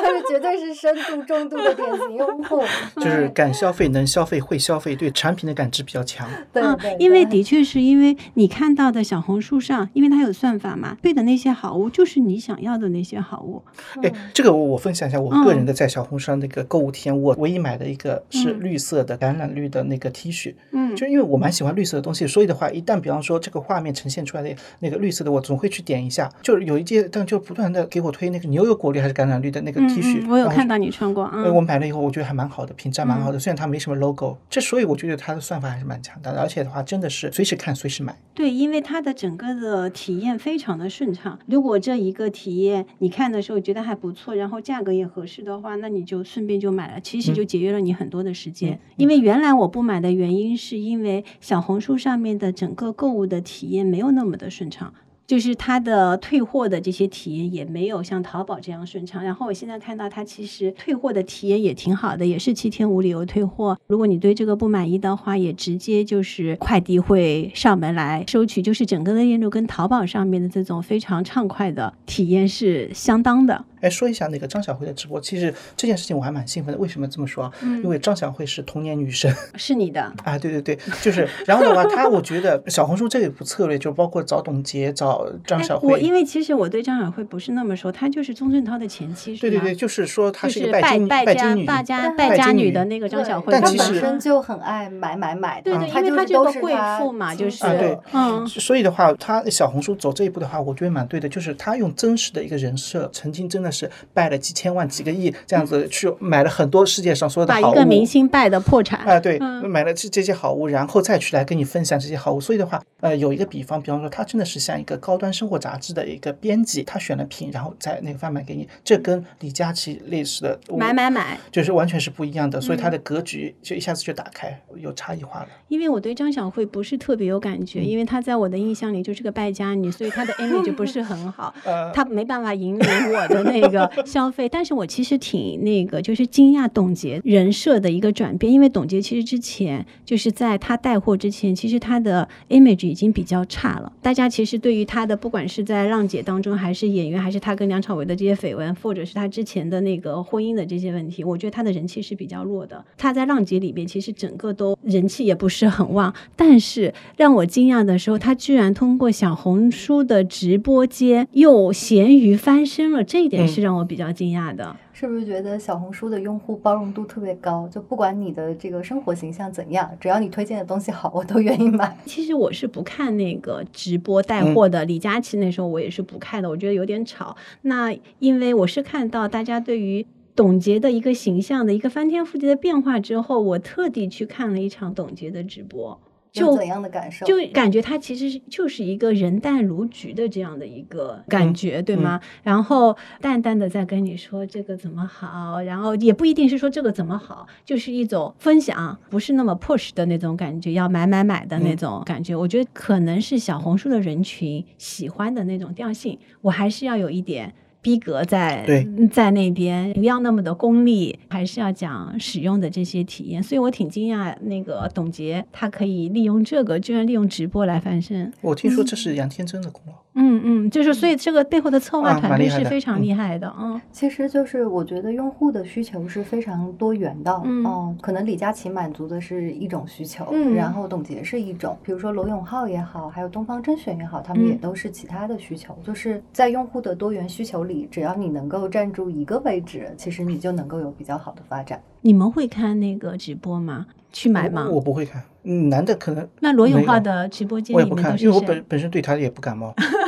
他是绝对是深度重度的典型用户，就是 敢消费、能消费、会消费，对产品的感知比较强。对，因为的确是因为你看到的小红书上，因为它有算法嘛，对的那些好物就是你想要的那些好物。哎，这个我我分享一下我个人的在小红书上那个购物体验，我唯一买的一个是绿色的橄榄绿的那个 T 恤，嗯，就因为我蛮喜欢绿色的东西，所以的话，一旦比方说这个画面呈现出来的那个绿色的，我总会去点一下。就是有一件，但就不断的给我推那个牛油果绿还是橄榄绿的那个 T 恤，我有看到你穿过啊。我买了以后，我觉得还蛮好的，评价蛮好的。虽然它没什么 logo，这所以我觉得它的算法还是蛮强大的，而且的话真的是随时看随时买。对，因为它的整个的体验非常的顺畅。如果这一个体验你看的时候觉得还不错，然后价格也合适的话，那你就顺便就买了，其实就节约了你很多的时间。因为原来我不买的原因是因为小红书上面的整个购物的体验没有那么的顺畅。就是它的退货的这些体验也没有像淘宝这样顺畅。然后我现在看到它其实退货的体验也挺好的，也是七天无理由退货。如果你对这个不满意的话，也直接就是快递会上门来收取，就是整个的链路跟淘宝上面的这种非常畅快的体验是相当的。哎，说一下那个张小慧的直播，其实这件事情我还蛮兴奋的。为什么这么说啊？因为张小慧是童年女神，是你的啊？对对对，就是。然后的话，她我觉得小红书这一步策略，就包括找董洁、找张小慧。我因为其实我对张小慧不是那么熟，她就是钟镇涛的前妻，对对对，就是说她是拜金拜金女、败家败家女的那个张小慧。但其实本身就很爱买买买，对对，因为她就是贵妇嘛，就是对，嗯。所以的话，她小红书走这一步的话，我觉得蛮对的，就是她用真实的一个人设，曾经真的是拜了。几千万、几个亿这样子去买了很多世界上所有的好物，把一个明星败的破产啊，对，买了这这些好物，然后再去来跟你分享这些好物。所以的话，呃，有一个比方，比方说他真的是像一个高端生活杂志的一个编辑，他选了品，然后再那个贩卖给你，这跟李佳琦类似的买买买，就是完全是不一样的。所以他的格局就一下子就打开，有差异化了。因为我对张小慧不是特别有感觉，因为她在我的印象里就是个败家女，所以她的 image 不是很好，她没办法引领我的那个 消费。但是我其实挺那个，就是惊讶董洁人设的一个转变，因为董洁其实之前就是在她带货之前，其实她的 image 已经比较差了。大家其实对于她的，不管是在浪姐当中，还是演员，还是她跟梁朝伟的这些绯闻，或者是她之前的那个婚姻的这些问题，我觉得她的人气是比较弱的。她在浪姐里边其实整个都人气也不是很旺。但是让我惊讶的时候，她居然通过小红书的直播间又咸鱼翻身了，这一点是让我比较惊。讶的是不是觉得小红书的用户包容度特别高？就不管你的这个生活形象怎样，只要你推荐的东西好，我都愿意买。其实我是不看那个直播带货的，李佳琦那时候我也是不看的，我觉得有点吵。那因为我是看到大家对于董洁的一个形象的一个翻天覆地的变化之后，我特地去看了一场董洁的直播。就怎样的感受？就感觉他其实就是一个人淡如菊的这样的一个感觉，对吗？然后淡淡的在跟你说这个怎么好，然后也不一定是说这个怎么好，就是一种分享，不是那么 push 的那种感觉，要买买买的那种感觉。我觉得可能是小红书的人群喜欢的那种调性，我还是要有一点。逼格在在那边，不要那么的功利，还是要讲使用的这些体验。所以我挺惊讶，那个董洁她可以利用这个，居然利用直播来翻身。我听说这是杨天真的功劳。嗯嗯嗯，就是所以这个背后的策划团队是非常厉害的。嗯，其实就是我觉得用户的需求是非常多元的。嗯，可能李佳琦满足的是一种需求，然后董洁是一种，比如说罗永浩也好，还有东方甄选也好，他们也都是其他的需求。就是在用户的多元需求里，只要你能够站住一个位置，其实你就能够有比较好的发展。你们会看那个直播吗？去买吗？我不会看。嗯，男的可能。那罗永浩的直播间我也不看，因为我本本身对他也不感冒。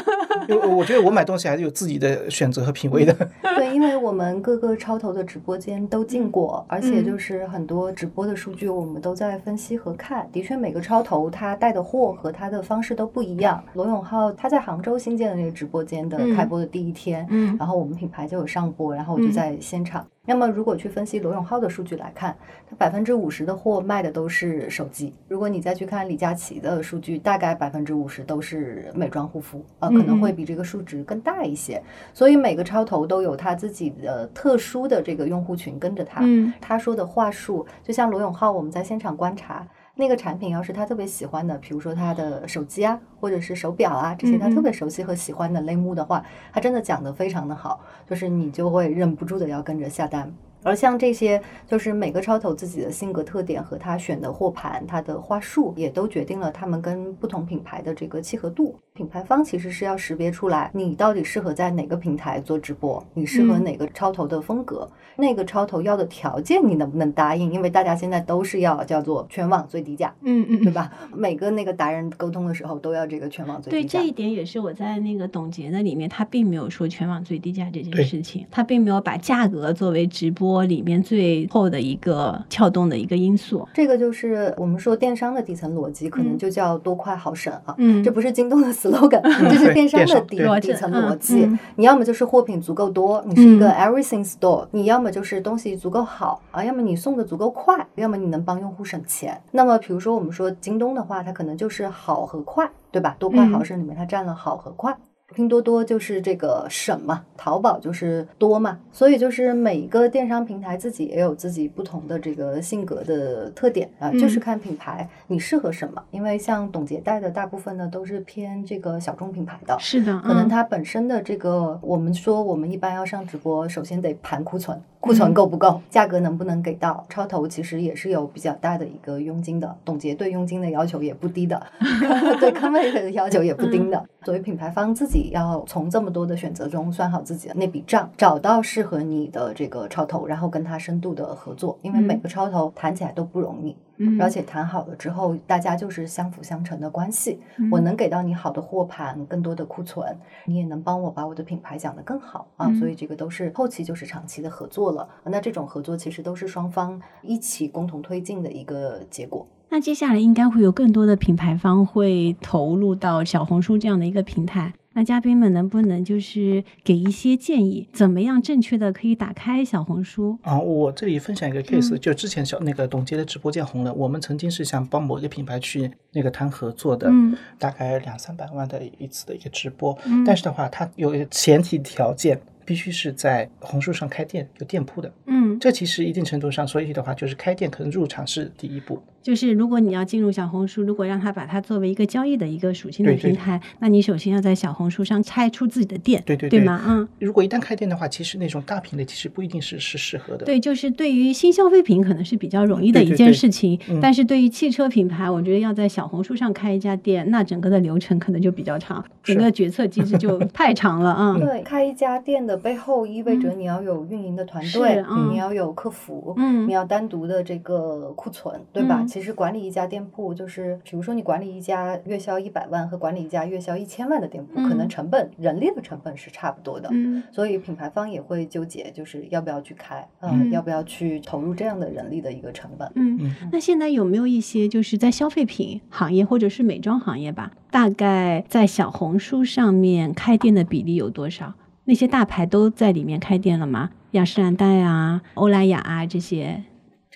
因为我觉得我买东西还是有自己的选择和品味的。对，因为我们各个超投的直播间都进过，而且就是很多直播的数据我们都在分析和看。的确，每个超投他带的货和他的方式都不一样。罗永浩他在杭州新建的那个直播间的开播的第一天，嗯，然后我们品牌就有上播，然后我就在现场。那么，如果去分析罗永浩的数据来看，他百分之五十的货卖的都是手机。如果你再去看李佳琦的数据，大概百分之五十都是美妆护肤，呃，可能会比这个数值更大一些。所以每个超头都有他自己的特殊的这个用户群跟着他。嗯，他说的话术，就像罗永浩，我们在现场观察。那个产品要是他特别喜欢的，比如说他的手机啊，或者是手表啊这些他特别熟悉和喜欢的类目的话，他真的讲得非常的好，就是你就会忍不住的要跟着下单。而像这些，就是每个超头自己的性格特点和他选的货盘，他的话术也都决定了他们跟不同品牌的这个契合度。品牌方其实是要识别出来，你到底适合在哪个平台做直播，你适合哪个超投的风格，那个超投要的条件你能不能答应？因为大家现在都是要叫做全网最低价，嗯嗯，对吧？每个那个达人沟通的时候都要这个全网最低价。对这一点也是我在那个董洁的里面，他并没有说全网最低价这件事情，他并没有把价格作为直播。里面最后的一个撬动的一个因素，这个就是我们说电商的底层逻辑，可能就叫多快好省啊。嗯，这不是京东的 slogan，这是电商的底底层逻辑。你要么就是货品足够多，你是一个 everything store；你要么就是东西足够好啊，要么你送的足够快，要么你能帮用户省钱。那么，比如说我们说京东的话，它可能就是好和快，对吧？多快好省里面它占了好和快。拼多多就是这个省嘛，淘宝就是多嘛，所以就是每一个电商平台自己也有自己不同的这个性格的特点啊，就是看品牌你适合什么。因为像董洁带的大部分呢都是偏这个小众品牌的，是的，可能它本身的这个，我们说我们一般要上直播，首先得盘库存，库存够不够，价格能不能给到。超投其实也是有比较大的一个佣金的，董洁对佣金的要求也不低的，对康美的要求也不低的。作为品牌方自己要从这么多的选择中算好自己的那笔账，找到适合你的这个超投，然后跟他深度的合作，因为每个超投谈起来都不容易，嗯，而且谈好了之后，大家就是相辅相成的关系。我能给到你好的货盘，更多的库存，你也能帮我把我的品牌讲得更好啊，所以这个都是后期就是长期的合作了。那这种合作其实都是双方一起共同推进的一个结果。那接下来应该会有更多的品牌方会投入到小红书这样的一个平台。那嘉宾们能不能就是给一些建议，怎么样正确的可以打开小红书啊？我这里分享一个 case，就之前小那个董洁的直播间红了，我们曾经是想帮某一个品牌去那个谈合作的，嗯大概两三百万的一次的一个直播，但是的话，它有前提条件。必须是在红书上开店有店铺的，嗯，这其实一定程度上，所以的话就是开店可能入场是第一步，就是如果你要进入小红书，如果让它把它作为一个交易的一个属性的对对平台，那你首先要在小红书上开出自己的店，对对对对吗？嗯。如果一旦开店的话，其实那种大品类其实不一定是是适合的。对，就是对于新消费品可能是比较容易的一件对对对事情，嗯但是对于汽车品牌，我觉得要在小红书上开一家店，那整个的流程可能就比较长，整个决策机制就太长了啊。对，开一家店的背后意味着你要有运营的团队，你要有客服，嗯你要单独的这个库存，对吧？嗯其实管理一家店铺，就是比如说你管理一家月销一百万和管理一家月销一千万的店铺，可能嗯成本人力的成本是差不多的。嗯所以品牌方也会纠结，就是要不要去开，嗯，嗯要不要去投入这样的人力的一个成本。嗯嗯，那现在有没有一些就是在消费品行业或者是美妆行业吧，大概在小红书上面开店的比例有多少？那些大牌都在里面开店了吗？雅诗兰黛啊、欧莱雅啊这些，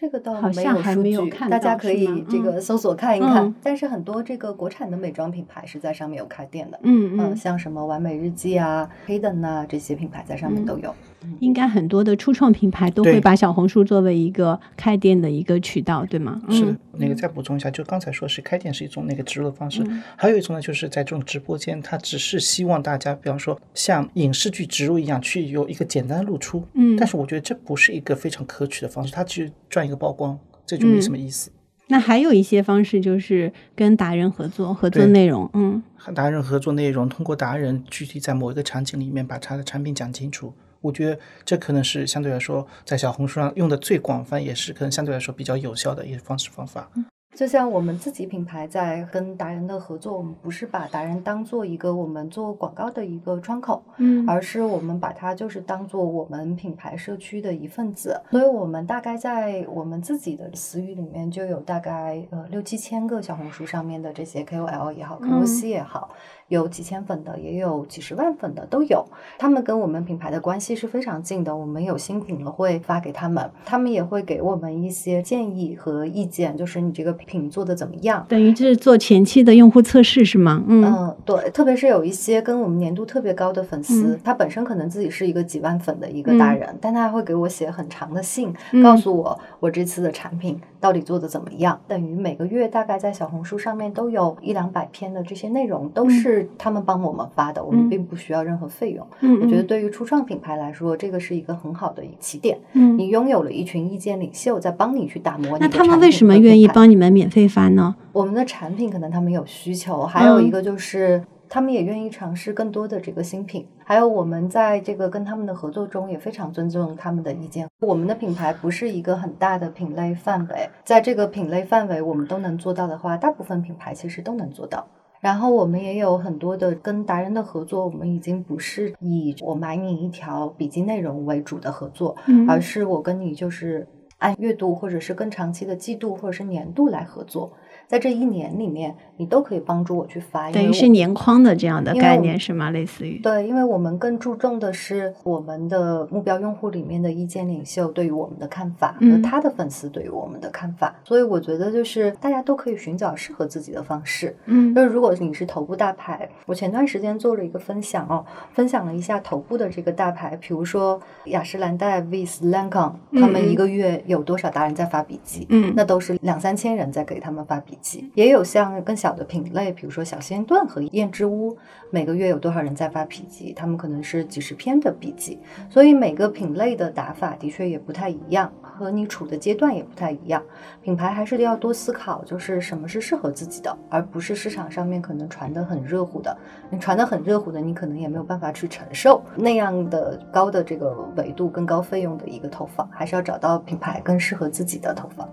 这个倒没有数据，看大家可以这个嗯搜索看一看。嗯但是很多这个国产的美妆品牌是在上面有开店的，嗯嗯，像什么完美日记啊、Hayden 啊这些品牌在上面嗯都有。应该很多的初创品牌都会把小红书作为一个开店的一个渠道，对吗？是的嗯，那个再补充一下，就刚才说是开店是一种那个植入的方式，嗯还有一种呢，就是在这种直播间，它只是希望大家，比方说像影视剧植入一样，去有一个简单的露出。嗯但是我觉得这不是一个非常可取的方式，它去赚一个曝光，这就没什么意思。那还有一些方式就是跟达人合作，合作内容，嗯和达人合作内容，通过达人具体在某一个场景里面把他的产品讲清楚。我觉得这可能是相对来说在小红书上用的最广泛，也是可能相对来说比较有效的一个方式方法。就像我们自己品牌在跟达人的合作，我们不是把达人当做一个我们做广告的一个窗口，嗯而是我们把它就是当做我们品牌社区的一份子。所以，我们大概在我们自己的词语里面就有大概呃六七千个小红书上面的这些 KOL 也好嗯，KOC 也好，有几千粉的，也有几十万粉的都有。他们跟我们品牌的关系是非常近的，我们有新品了会发给他们，他们也会给我们一些建议和意见，就是你这个品做的怎么样。等于就是做前期的用户测试是吗？嗯嗯，对，特别是有一些跟我们粘度特别高的粉丝，嗯他本身可能自己是一个几万粉的一个达嗯人，但他还会给我写很长的信，嗯告诉我我这次的产品到底做的怎么样。等于每个月大概在小红书上面都有一两百篇的这些内容，都嗯是他们帮我们发的，我们嗯并不需要任何费用。嗯，我觉得嗯对于初创品牌来说，这个是一个很好的起点。嗯你拥有了一群意见领袖在帮你去打磨那他们为什么愿意帮你们免费发呢？我们的产品可能他们有需求，还有一嗯个就是。他们也愿意尝试更多的这个新品，还有我们在这个跟他们的合作中也非常尊重他们的意见。我们的品牌不是一个很大的品类范围，在这个品类范围我们都能做到的话，大部分品牌其实都能做到。然后我们也有很多的跟达人的合作，我们已经不是以我买你一条笔记内容为主的合作，嗯。而是我跟你就是按月度或者是更长期的季度或者是年度来合作，在这一年里面，你都可以帮助我去发，等于是年框的这样的概念是吗？类似于对，因为我们更注重的是我们的目标用户里面的意见领袖对于我们的看法嗯和他的粉丝对于我们的看法，所以我觉得就是大家都可以寻找适合自己的方式。嗯就是如果你是头部大牌，我前段时间做了一个分享哦，分享了一下头部的这个大牌，比如说雅诗兰黛、Vis、Lancome，他们一个月有多少达人在发笔记？嗯那都是两三千人在给他们发笔记，也有像更小的品类，比如说小仙炖和燕之屋，每个月有多少人在发笔记？他们可能是几十篇的笔记，所以每个品类的打法的确也不太一样，和你处的阶段也不太一样。品牌还是要多思考，就是什么是适合自己的，而不是市场上面可能传的很热乎的。你传的很热乎的，你可能也没有办法去承受那样的高的这个维度、更高费用的一个投放，还是要找到品牌更适合自己的投放。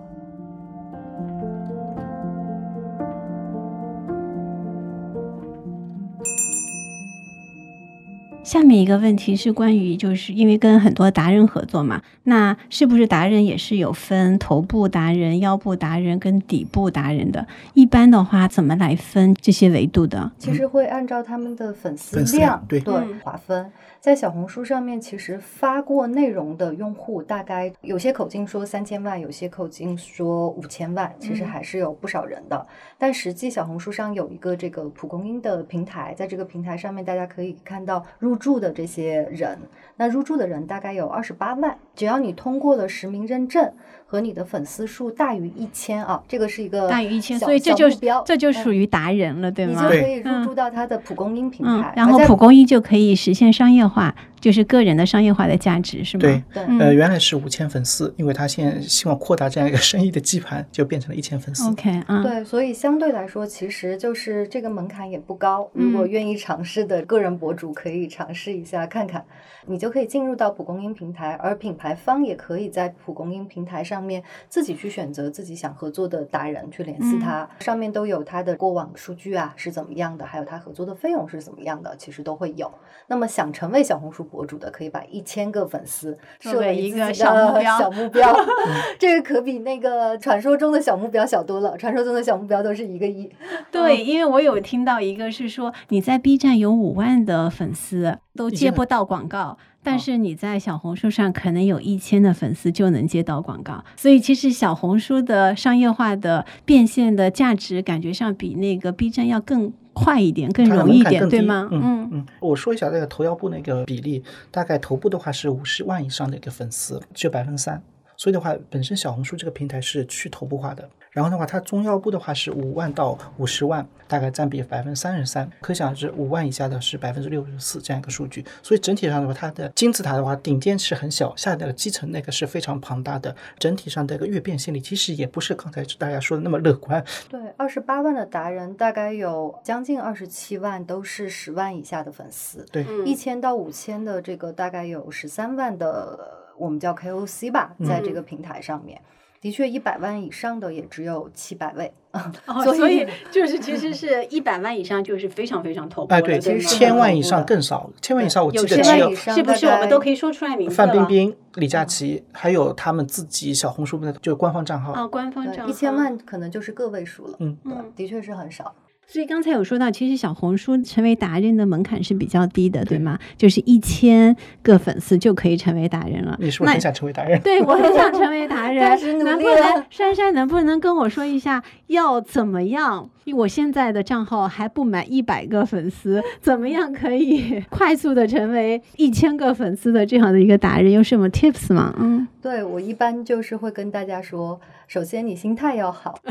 下面一个问题是关于，就是因为跟很多达人合作嘛，那是不是达人也是有分头部达人、腰部达人跟底部达人的？一般的话，怎么来分这些维度的？其实会按照他们的粉丝粉丝量量对嗯划分。在小红书上面，其实发过内容的用户，大概有些口径说三千万，有些口径说五千万，其实嗯还是有不少人的。但实际小红书上有一个这个蒲公英的平台，在这个平台上面，大家可以看到入驻的这些人。那入驻的人大概有二十八万，只要你通过了实名认证和你的粉丝数大于一千啊，这个是一个大于一千，小所以这就这就嗯属于达人了，对吗你就？可以入嗯驻到他的蒲公英平台，，嗯然后在蒲公英就可以实现商业化，就是个人的商业化的价值，是吗？对，呃，原来是五千粉丝，因为他现在希望扩大这样一个生意的基盘，就变成了一千粉丝。，OK，嗯，对，所以相对来说，其实就是这个门槛也不高。如果嗯愿意尝试的个人博主可以尝试一下看看，你就可以进入到蒲公英平台，而品牌方也可以在蒲公英平台上面自己去选择自己想合作的达人去联系他，上面都有他的过往数据啊是怎么样的，还有他合作的费用是怎么样的，其实都会有。那么想成为小红书博主的，可以把一千个粉丝设为一个小目标的小目标，这个可比那个传说中的小目标小多了。传说中的小目标都是一个亿，对，因为我有听到一个是说你在 B 站有五万的粉丝都接不到广告，但哦是你在小红书上可能有一千的粉丝就能接到广告，所以其实小红书的商业化的变现的价值感觉上比那个 B 站要更快一点，更容易一点，对吗？嗯嗯，我说一下那个头腰部那个比例，大概头部的话是五十万以上的一个粉丝，只有百分之三。所以的话，本身小红书这个平台是去头部化的。然后的话，它中腰部的话是五万到五十万，大概占比百分之三十三。可想而知，五万以下的是百分之六十四这样一个数据。所以整体上的话，它的金字塔的话，顶尖是很小，下的基层那个是非常庞大的。整体上的一个月变现率其实也不是刚才大家说的那么乐观。对，二十八万的达人，大概有将近二十七万都是十万以下的粉丝，对，一千到五千的这个大概有十三万的，我们叫 KOC 吧，在这个平台上面。的确，一百万以上的也只有七百位，哦，所以所以就是其实是一百万以上就是非常非常头部哎，对，其实是千万以上更少，千万以上我记有得只有千万以上是不是我们都可以说出来名字范冰冰、李佳琦，还有他们自己小红书的就是官方账号。啊，官方账一千号万可能就是个位数了，嗯对嗯，的确是很少。所以刚才有说到，其实小红书成为达人的门槛是比较低的，对对吗？就是一千个粉丝就可以成为达人了。你是不是很想成为达人？对我很想成为达人，但是能不能珊珊能不能跟我说一下要怎么样？因为我现在的账号还不满一百个粉丝，怎么样可以 快速的成为一千个粉丝的这样的一个达人？有什么 tips 吗？嗯，对我一般就是会跟大家说，首先你心态要好，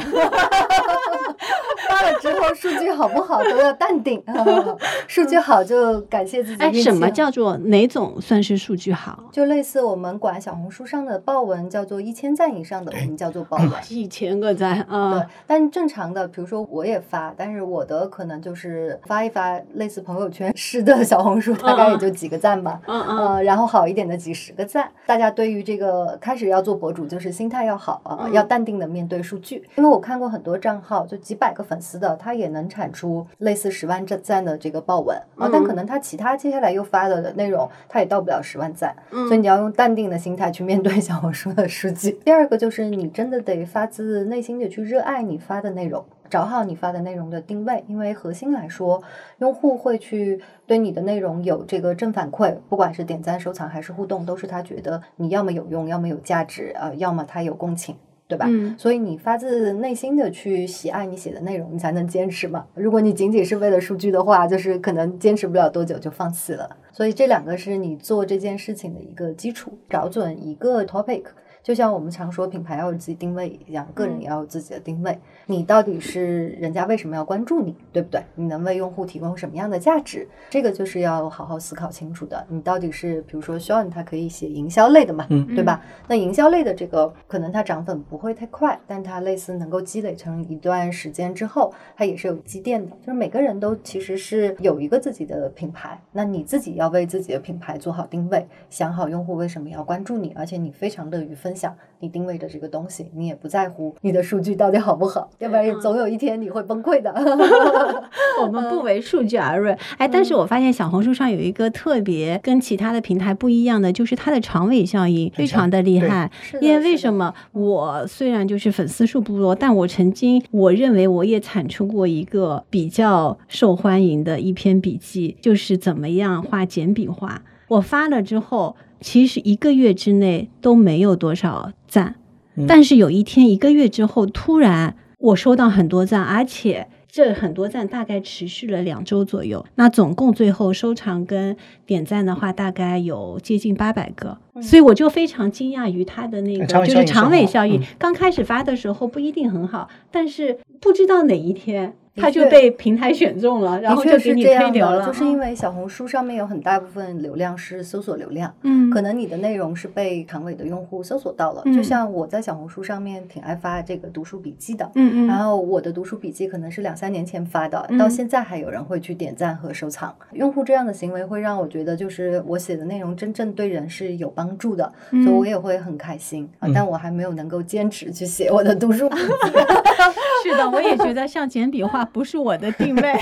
发了之后数据好不好都要淡定，数据好就感谢自己哎，什么叫做哪种算是数据好？就类似我们管小红书上的爆文叫做一千赞以上的，我们叫做爆文。一千个赞对啊，，但正常的，比如说我也发，但是我的可能就是发一发类似朋友圈式的小红书，大概也就几个赞吧。嗯嗯呃，然后好一点的几十个赞。大家对于这个开始要做博主，就是心态要好啊、嗯要淡定的面对数据。因为我看过很多账号，就几百个粉丝的，他也能产出类似十万赞赞的这个爆文啊、但嗯可能他其他接下来又发的内容，他也到不了十万赞。嗯所以你要用淡定的心态去面对小红书的数据。第二个就是你真的得发自内心的去热爱你发的内容。找好你发的内容的定位，因为核心来说，用户会去对你的内容有这个正反馈，不管是点赞、收藏还是互动，都是他觉得你要么有用，要么有价值，呃，要么他有共情。对吧？嗯所以你发自内心的去喜爱你写的内容，你才能坚持嘛。如果你仅仅是为了数据的话，就是可能坚持不了多久就放弃了。所以这两个是你做这件事情的一个基础，找准一个 topic。就像我们常说，品牌要有自己定位一样，个人也要有自己的定位。你到底是人家为什么要关注你，对不对？你能为用户提供什么样的价值？这个就是要好好思考清楚的。你到底是，比如说 Sean 他可以写营销类的嘛，嗯对吧？那营销类的这个，可能它涨粉不会太快，但它类似能够积累成一段时间之后，它也是有积淀的。就是每个人都其实是有一个自己的品牌，那你自己要为自己的品牌做好定位，想好用户为什么要关注你，而且你非常乐于分享你定位的这个东西，你也不在乎你的数据到底好不好，要不然总有一天你会崩溃的。我们不为数据而论。哎，但是我发现小红书上有一个特别跟其他的平台不一样的，就是它的长尾效应非常的厉害。因为为什么我虽然就是粉丝数不多，但我曾经我认为我也产出过一个比较受欢迎的一篇笔记，就是怎么样画简笔画。我发了之后，其实一个月之内都没有多少赞，嗯。但是有一天一个月之后，突然我收到很多赞，而且这很多赞大概持续了两周左右，那总共最后收藏跟点赞的话，大概有接近八百个，所以我就非常惊讶于它的那个就是长尾效应。刚开始发的时候不一定很好，但是不知道哪一天。他就被平台选中了，然后就给你推流了。就是因为小红书上面有很大部分流量是搜索流量，嗯，可能你的内容是被长尾的用户搜索到了。就像我在小红书上面挺爱发这个读书笔记的，嗯嗯，然后我的读书笔记可能是两三年前发的，到现在还有人会去点赞和收藏。用户这样的行为会让我觉得，就是我写的内容真正对人是有帮助的，所以我也会很开心啊。但我还没有能够坚持去写我的读书笔记。是的，我也觉得像简笔画。不是我的定位，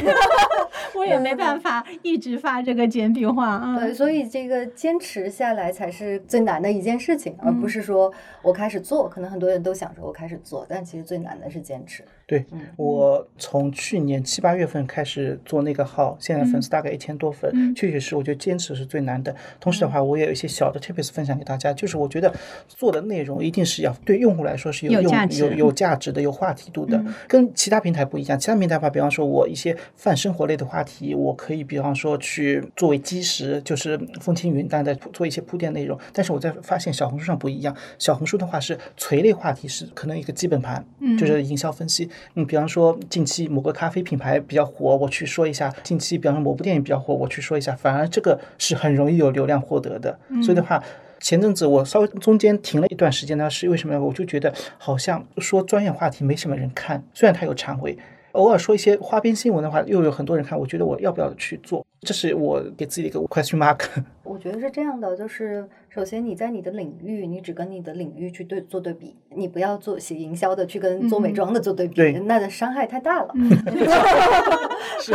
我也没办法一直发这个简笔画嗯。对，所以这个坚持下来才是最难的一件事情，而不是说我开始做。可能很多人都想说我开始做，但其实最难的是坚持。对我从去年七八月份开始做那个号，现在粉丝大概一千多粉，确确实实我觉得坚持是最难的。同时的话，我也有一些小的 tips 分享给大家，就是我觉得做的内容一定是要对用户来说是有用、有有价值的、有话题度的，跟其他平台不一样。其他平台的话，比方说我一些泛生活类的话题，我可以比方说去作为基石，就是风轻云淡的做一些铺垫内容。但是我在发现小红书上不一样，小红书的话是垂类话题，是可能一个基本盘，就是营销分析。你比方说，近期某个咖啡品牌比较火，我去说一下；近期比方说某部电影比较火，我去说一下。反而这个是很容易有流量获得的。所以的话，前阵子我稍微中间停了一段时间呢，是为什么呢？我就觉得好像说专业话题没什么人看，虽然它有长尾，偶尔说一些花边新闻的话，又有很多人看。我觉得我要不要去做？这是我给自己的一个 question mark。我觉得是这样的，就是首先你在你的领域，你只跟你的领域去对做对比，你不要做写营销的去跟做美妆的做对比，那的伤害太大了。是，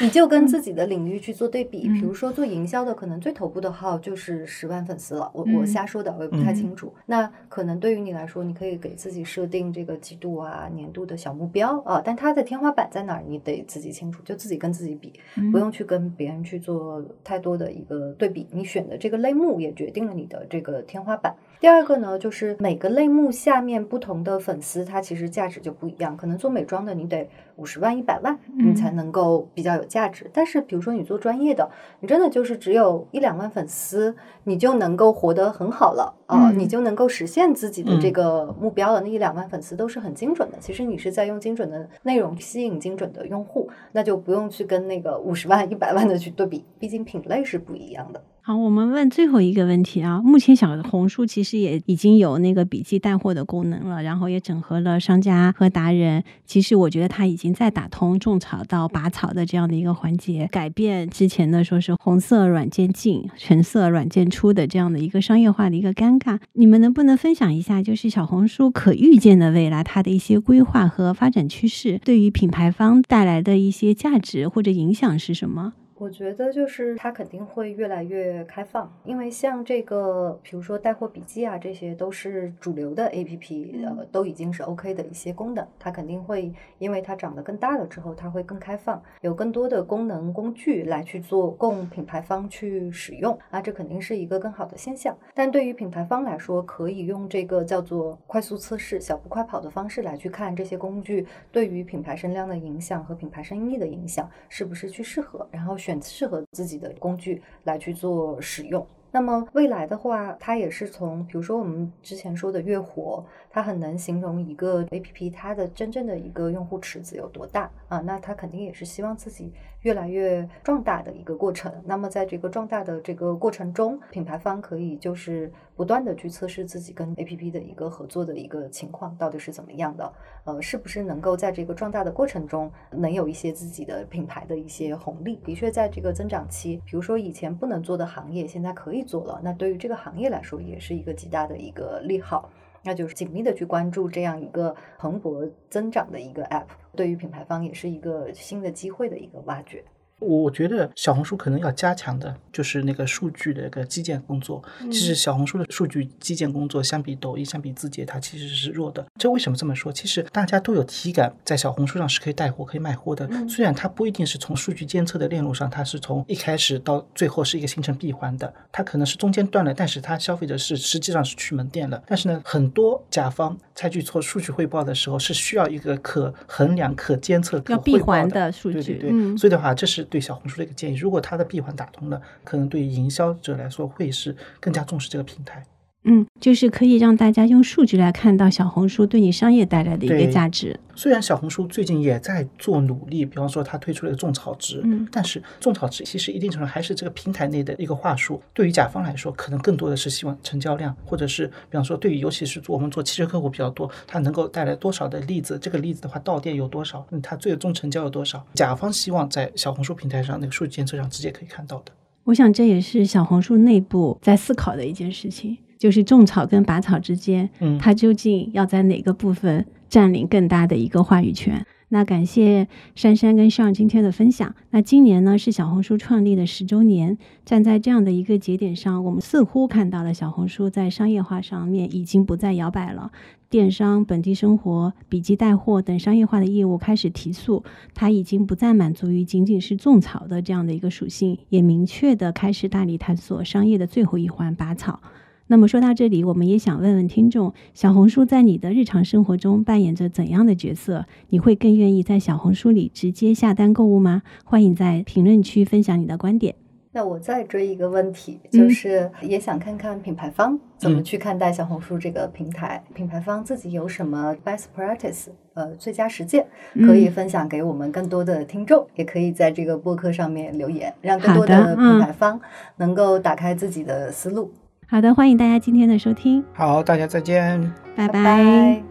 你就跟自己的领域去做对比。比如说做营销的，可能最头部的号就是十万粉丝了。我我瞎说的，我也不太清楚。那可能对于你来说，你可以给自己设定这个季度啊、年度的小目标啊，但它的天花板在哪儿，你得自己清楚，就自己跟自己比，不用去跟。别人去做太多的一个对比，你选的这个类目也决定了你的这个天花板。第二个呢，就是每个类目下面不同的粉丝，它其实价值就不一样。可能做美妆的，你得五十万、一百万，你才能够比较有价值。但是，比如说你做专业的，你真的就是只有一两万粉丝，你就能够活得很好了啊，你就能够实现自己的这个目标了。那一两万粉丝都是很精准的，其实你是在用精准的内容吸引精准的用户，那就不用去跟那个五十万、一百万的去对比，毕竟品类是不一样的。好，我们问最后一个问题啊。目前小红书其实也已经有那个笔记带货的功能了，然后也整合了商家和达人。其实我觉得它已经在打通种草到拔草的这样的一个环节，改变之前的说是红色软件进、橙色软件出的这样的一个商业化的一个尴尬。你们能不能分享一下，就是小红书可预见的未来它的一些规划和发展趋势，对于品牌方带来的一些价值或者影响是什么？我觉得就是它肯定会越来越开放，因为像这个，比如说带货笔记啊，这些都是主流的 A P P，呃，都已经是 O K 的一些功能。它肯定会，因为它长得更大了之后，它会更开放，有更多的功能工具来去做供品牌方去使用啊，这肯定是一个更好的现象。但对于品牌方来说，可以用这个叫做快速测试、小步快跑的方式来去看这些工具对于品牌声量的影响和品牌生意的影响是不是去适合，然后。选适合自己的工具来去做使用。那么未来的话，它也是从，比如说我们之前说的月活，它很难形容一个 APP 它的真正的一个用户池子有多大啊？那它肯定也是希望自己。越来越壮大的一个过程。那么，在这个壮大的这个过程中，品牌方可以就是不断的去测试自己跟 APP 的一个合作的一个情况到底是怎么样的。呃，是不是能够在这个壮大的过程中，能有一些自己的品牌的一些红利？的确，在这个增长期，比如说以前不能做的行业，现在可以做了。那对于这个行业来说，也是一个极大的一个利好。那就是紧密的去关注这样一个蓬勃增长的一个 app，对于品牌方也是一个新的机会的一个挖掘。我觉得小红书可能要加强的就是那个数据的一个基建工作。其实小红书的数据基建工作相比抖音、相比字节，它其实是弱的。这为什么这么说？其实大家都有体感，在小红书上是可以带货、可以卖货的。虽然它不一定是从数据监测的链路上，它是从一开始到最后是一个形成闭环的，它可能是中间断了，但是它消费者是实际上是去门店了。但是呢，很多甲方在去做数据汇报的时候，是需要一个可衡量、可监测、可闭环的数据。对对对，所以的话，这是对小红书的一个建议。如果它的闭环打通了，可能对于营销者来说会是更加重视这个平台。嗯，就是可以让大家用数据来看到小红书对你商业带来的一个价值。虽然小红书最近也在做努力，比方说它推出了一个种草值，嗯，但是种草值其实一定程度还是这个平台内的一个话术。对于甲方来说，可能更多的是希望成交量，或者是比方说对于尤其是做我们做汽车客户比较多，它能够带来多少的例子，这个例子的话到店有多少，嗯，它最终成交有多少，甲方希望在小红书平台上那个数据监测上直接可以看到的。我想这也是小红书内部在思考的一件事情。就是种草跟拔草之间，嗯，它究竟要在哪个部分占领更大的一个话语权？那感谢珊珊跟上今天的分享。那今年呢是小红书创立的十周年，站在这样的一个节点上，我们似乎看到了小红书在商业化上面已经不再摇摆了。电商、本地生活、笔记带货等商业化的业务开始提速，它已经不再满足于仅仅是种草的这样的一个属性，也明确的开始大力探索商业的最后一环——拔草。那么说到这里，我们也想问问听众：小红书在你的日常生活中扮演着怎样的角色？你会更愿意在小红书里直接下单购物吗？欢迎在评论区分享你的观点。那我再追一个问题，就是也想看看品牌方怎么去看待小红书这个平台，品牌方自己有什么 best practice，呃，最佳实践可以分享给我们更多的听众，也可以在这个播客上面留言，让更多的品牌方能够打开自己的思路。好的，欢迎大家今天的收听。好，大家再见，拜拜。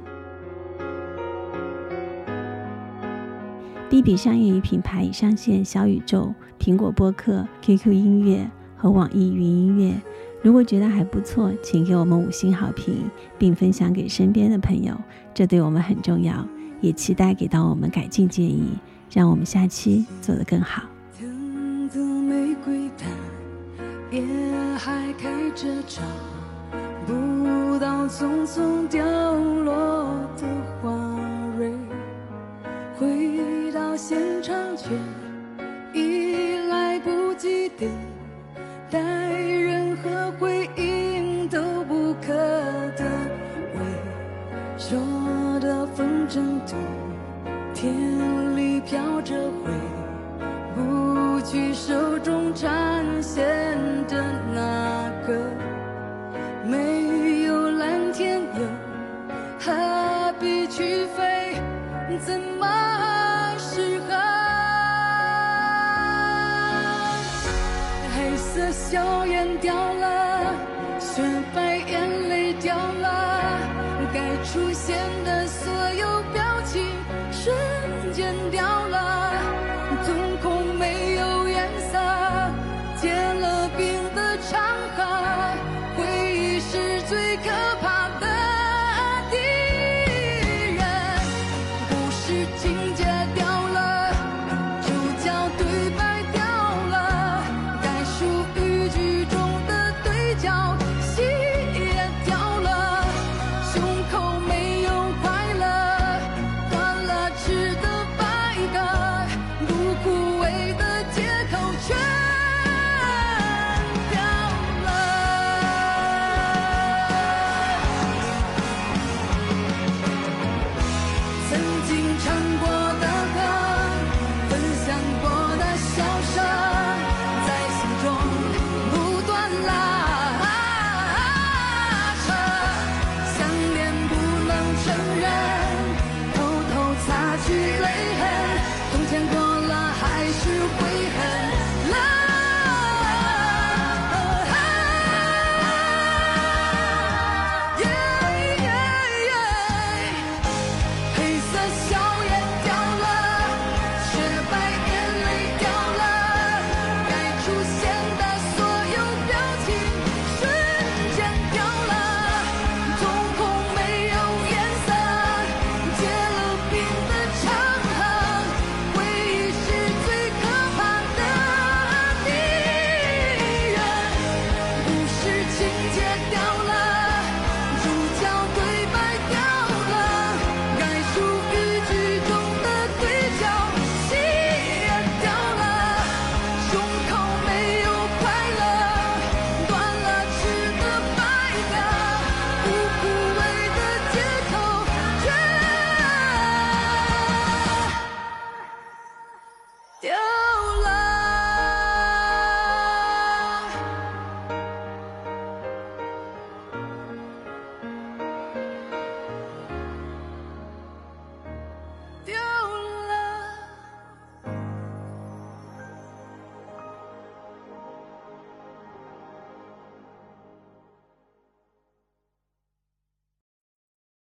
第一笔商业与品牌已上线小宇宙、苹果播客、QQ 音乐和网易云音乐。如果觉得还不错，请给我们五星好评，并分享给身边的朋友，这对我们很重要。也期待给到我们改进建议，让我们下期做得更好。匆匆凋落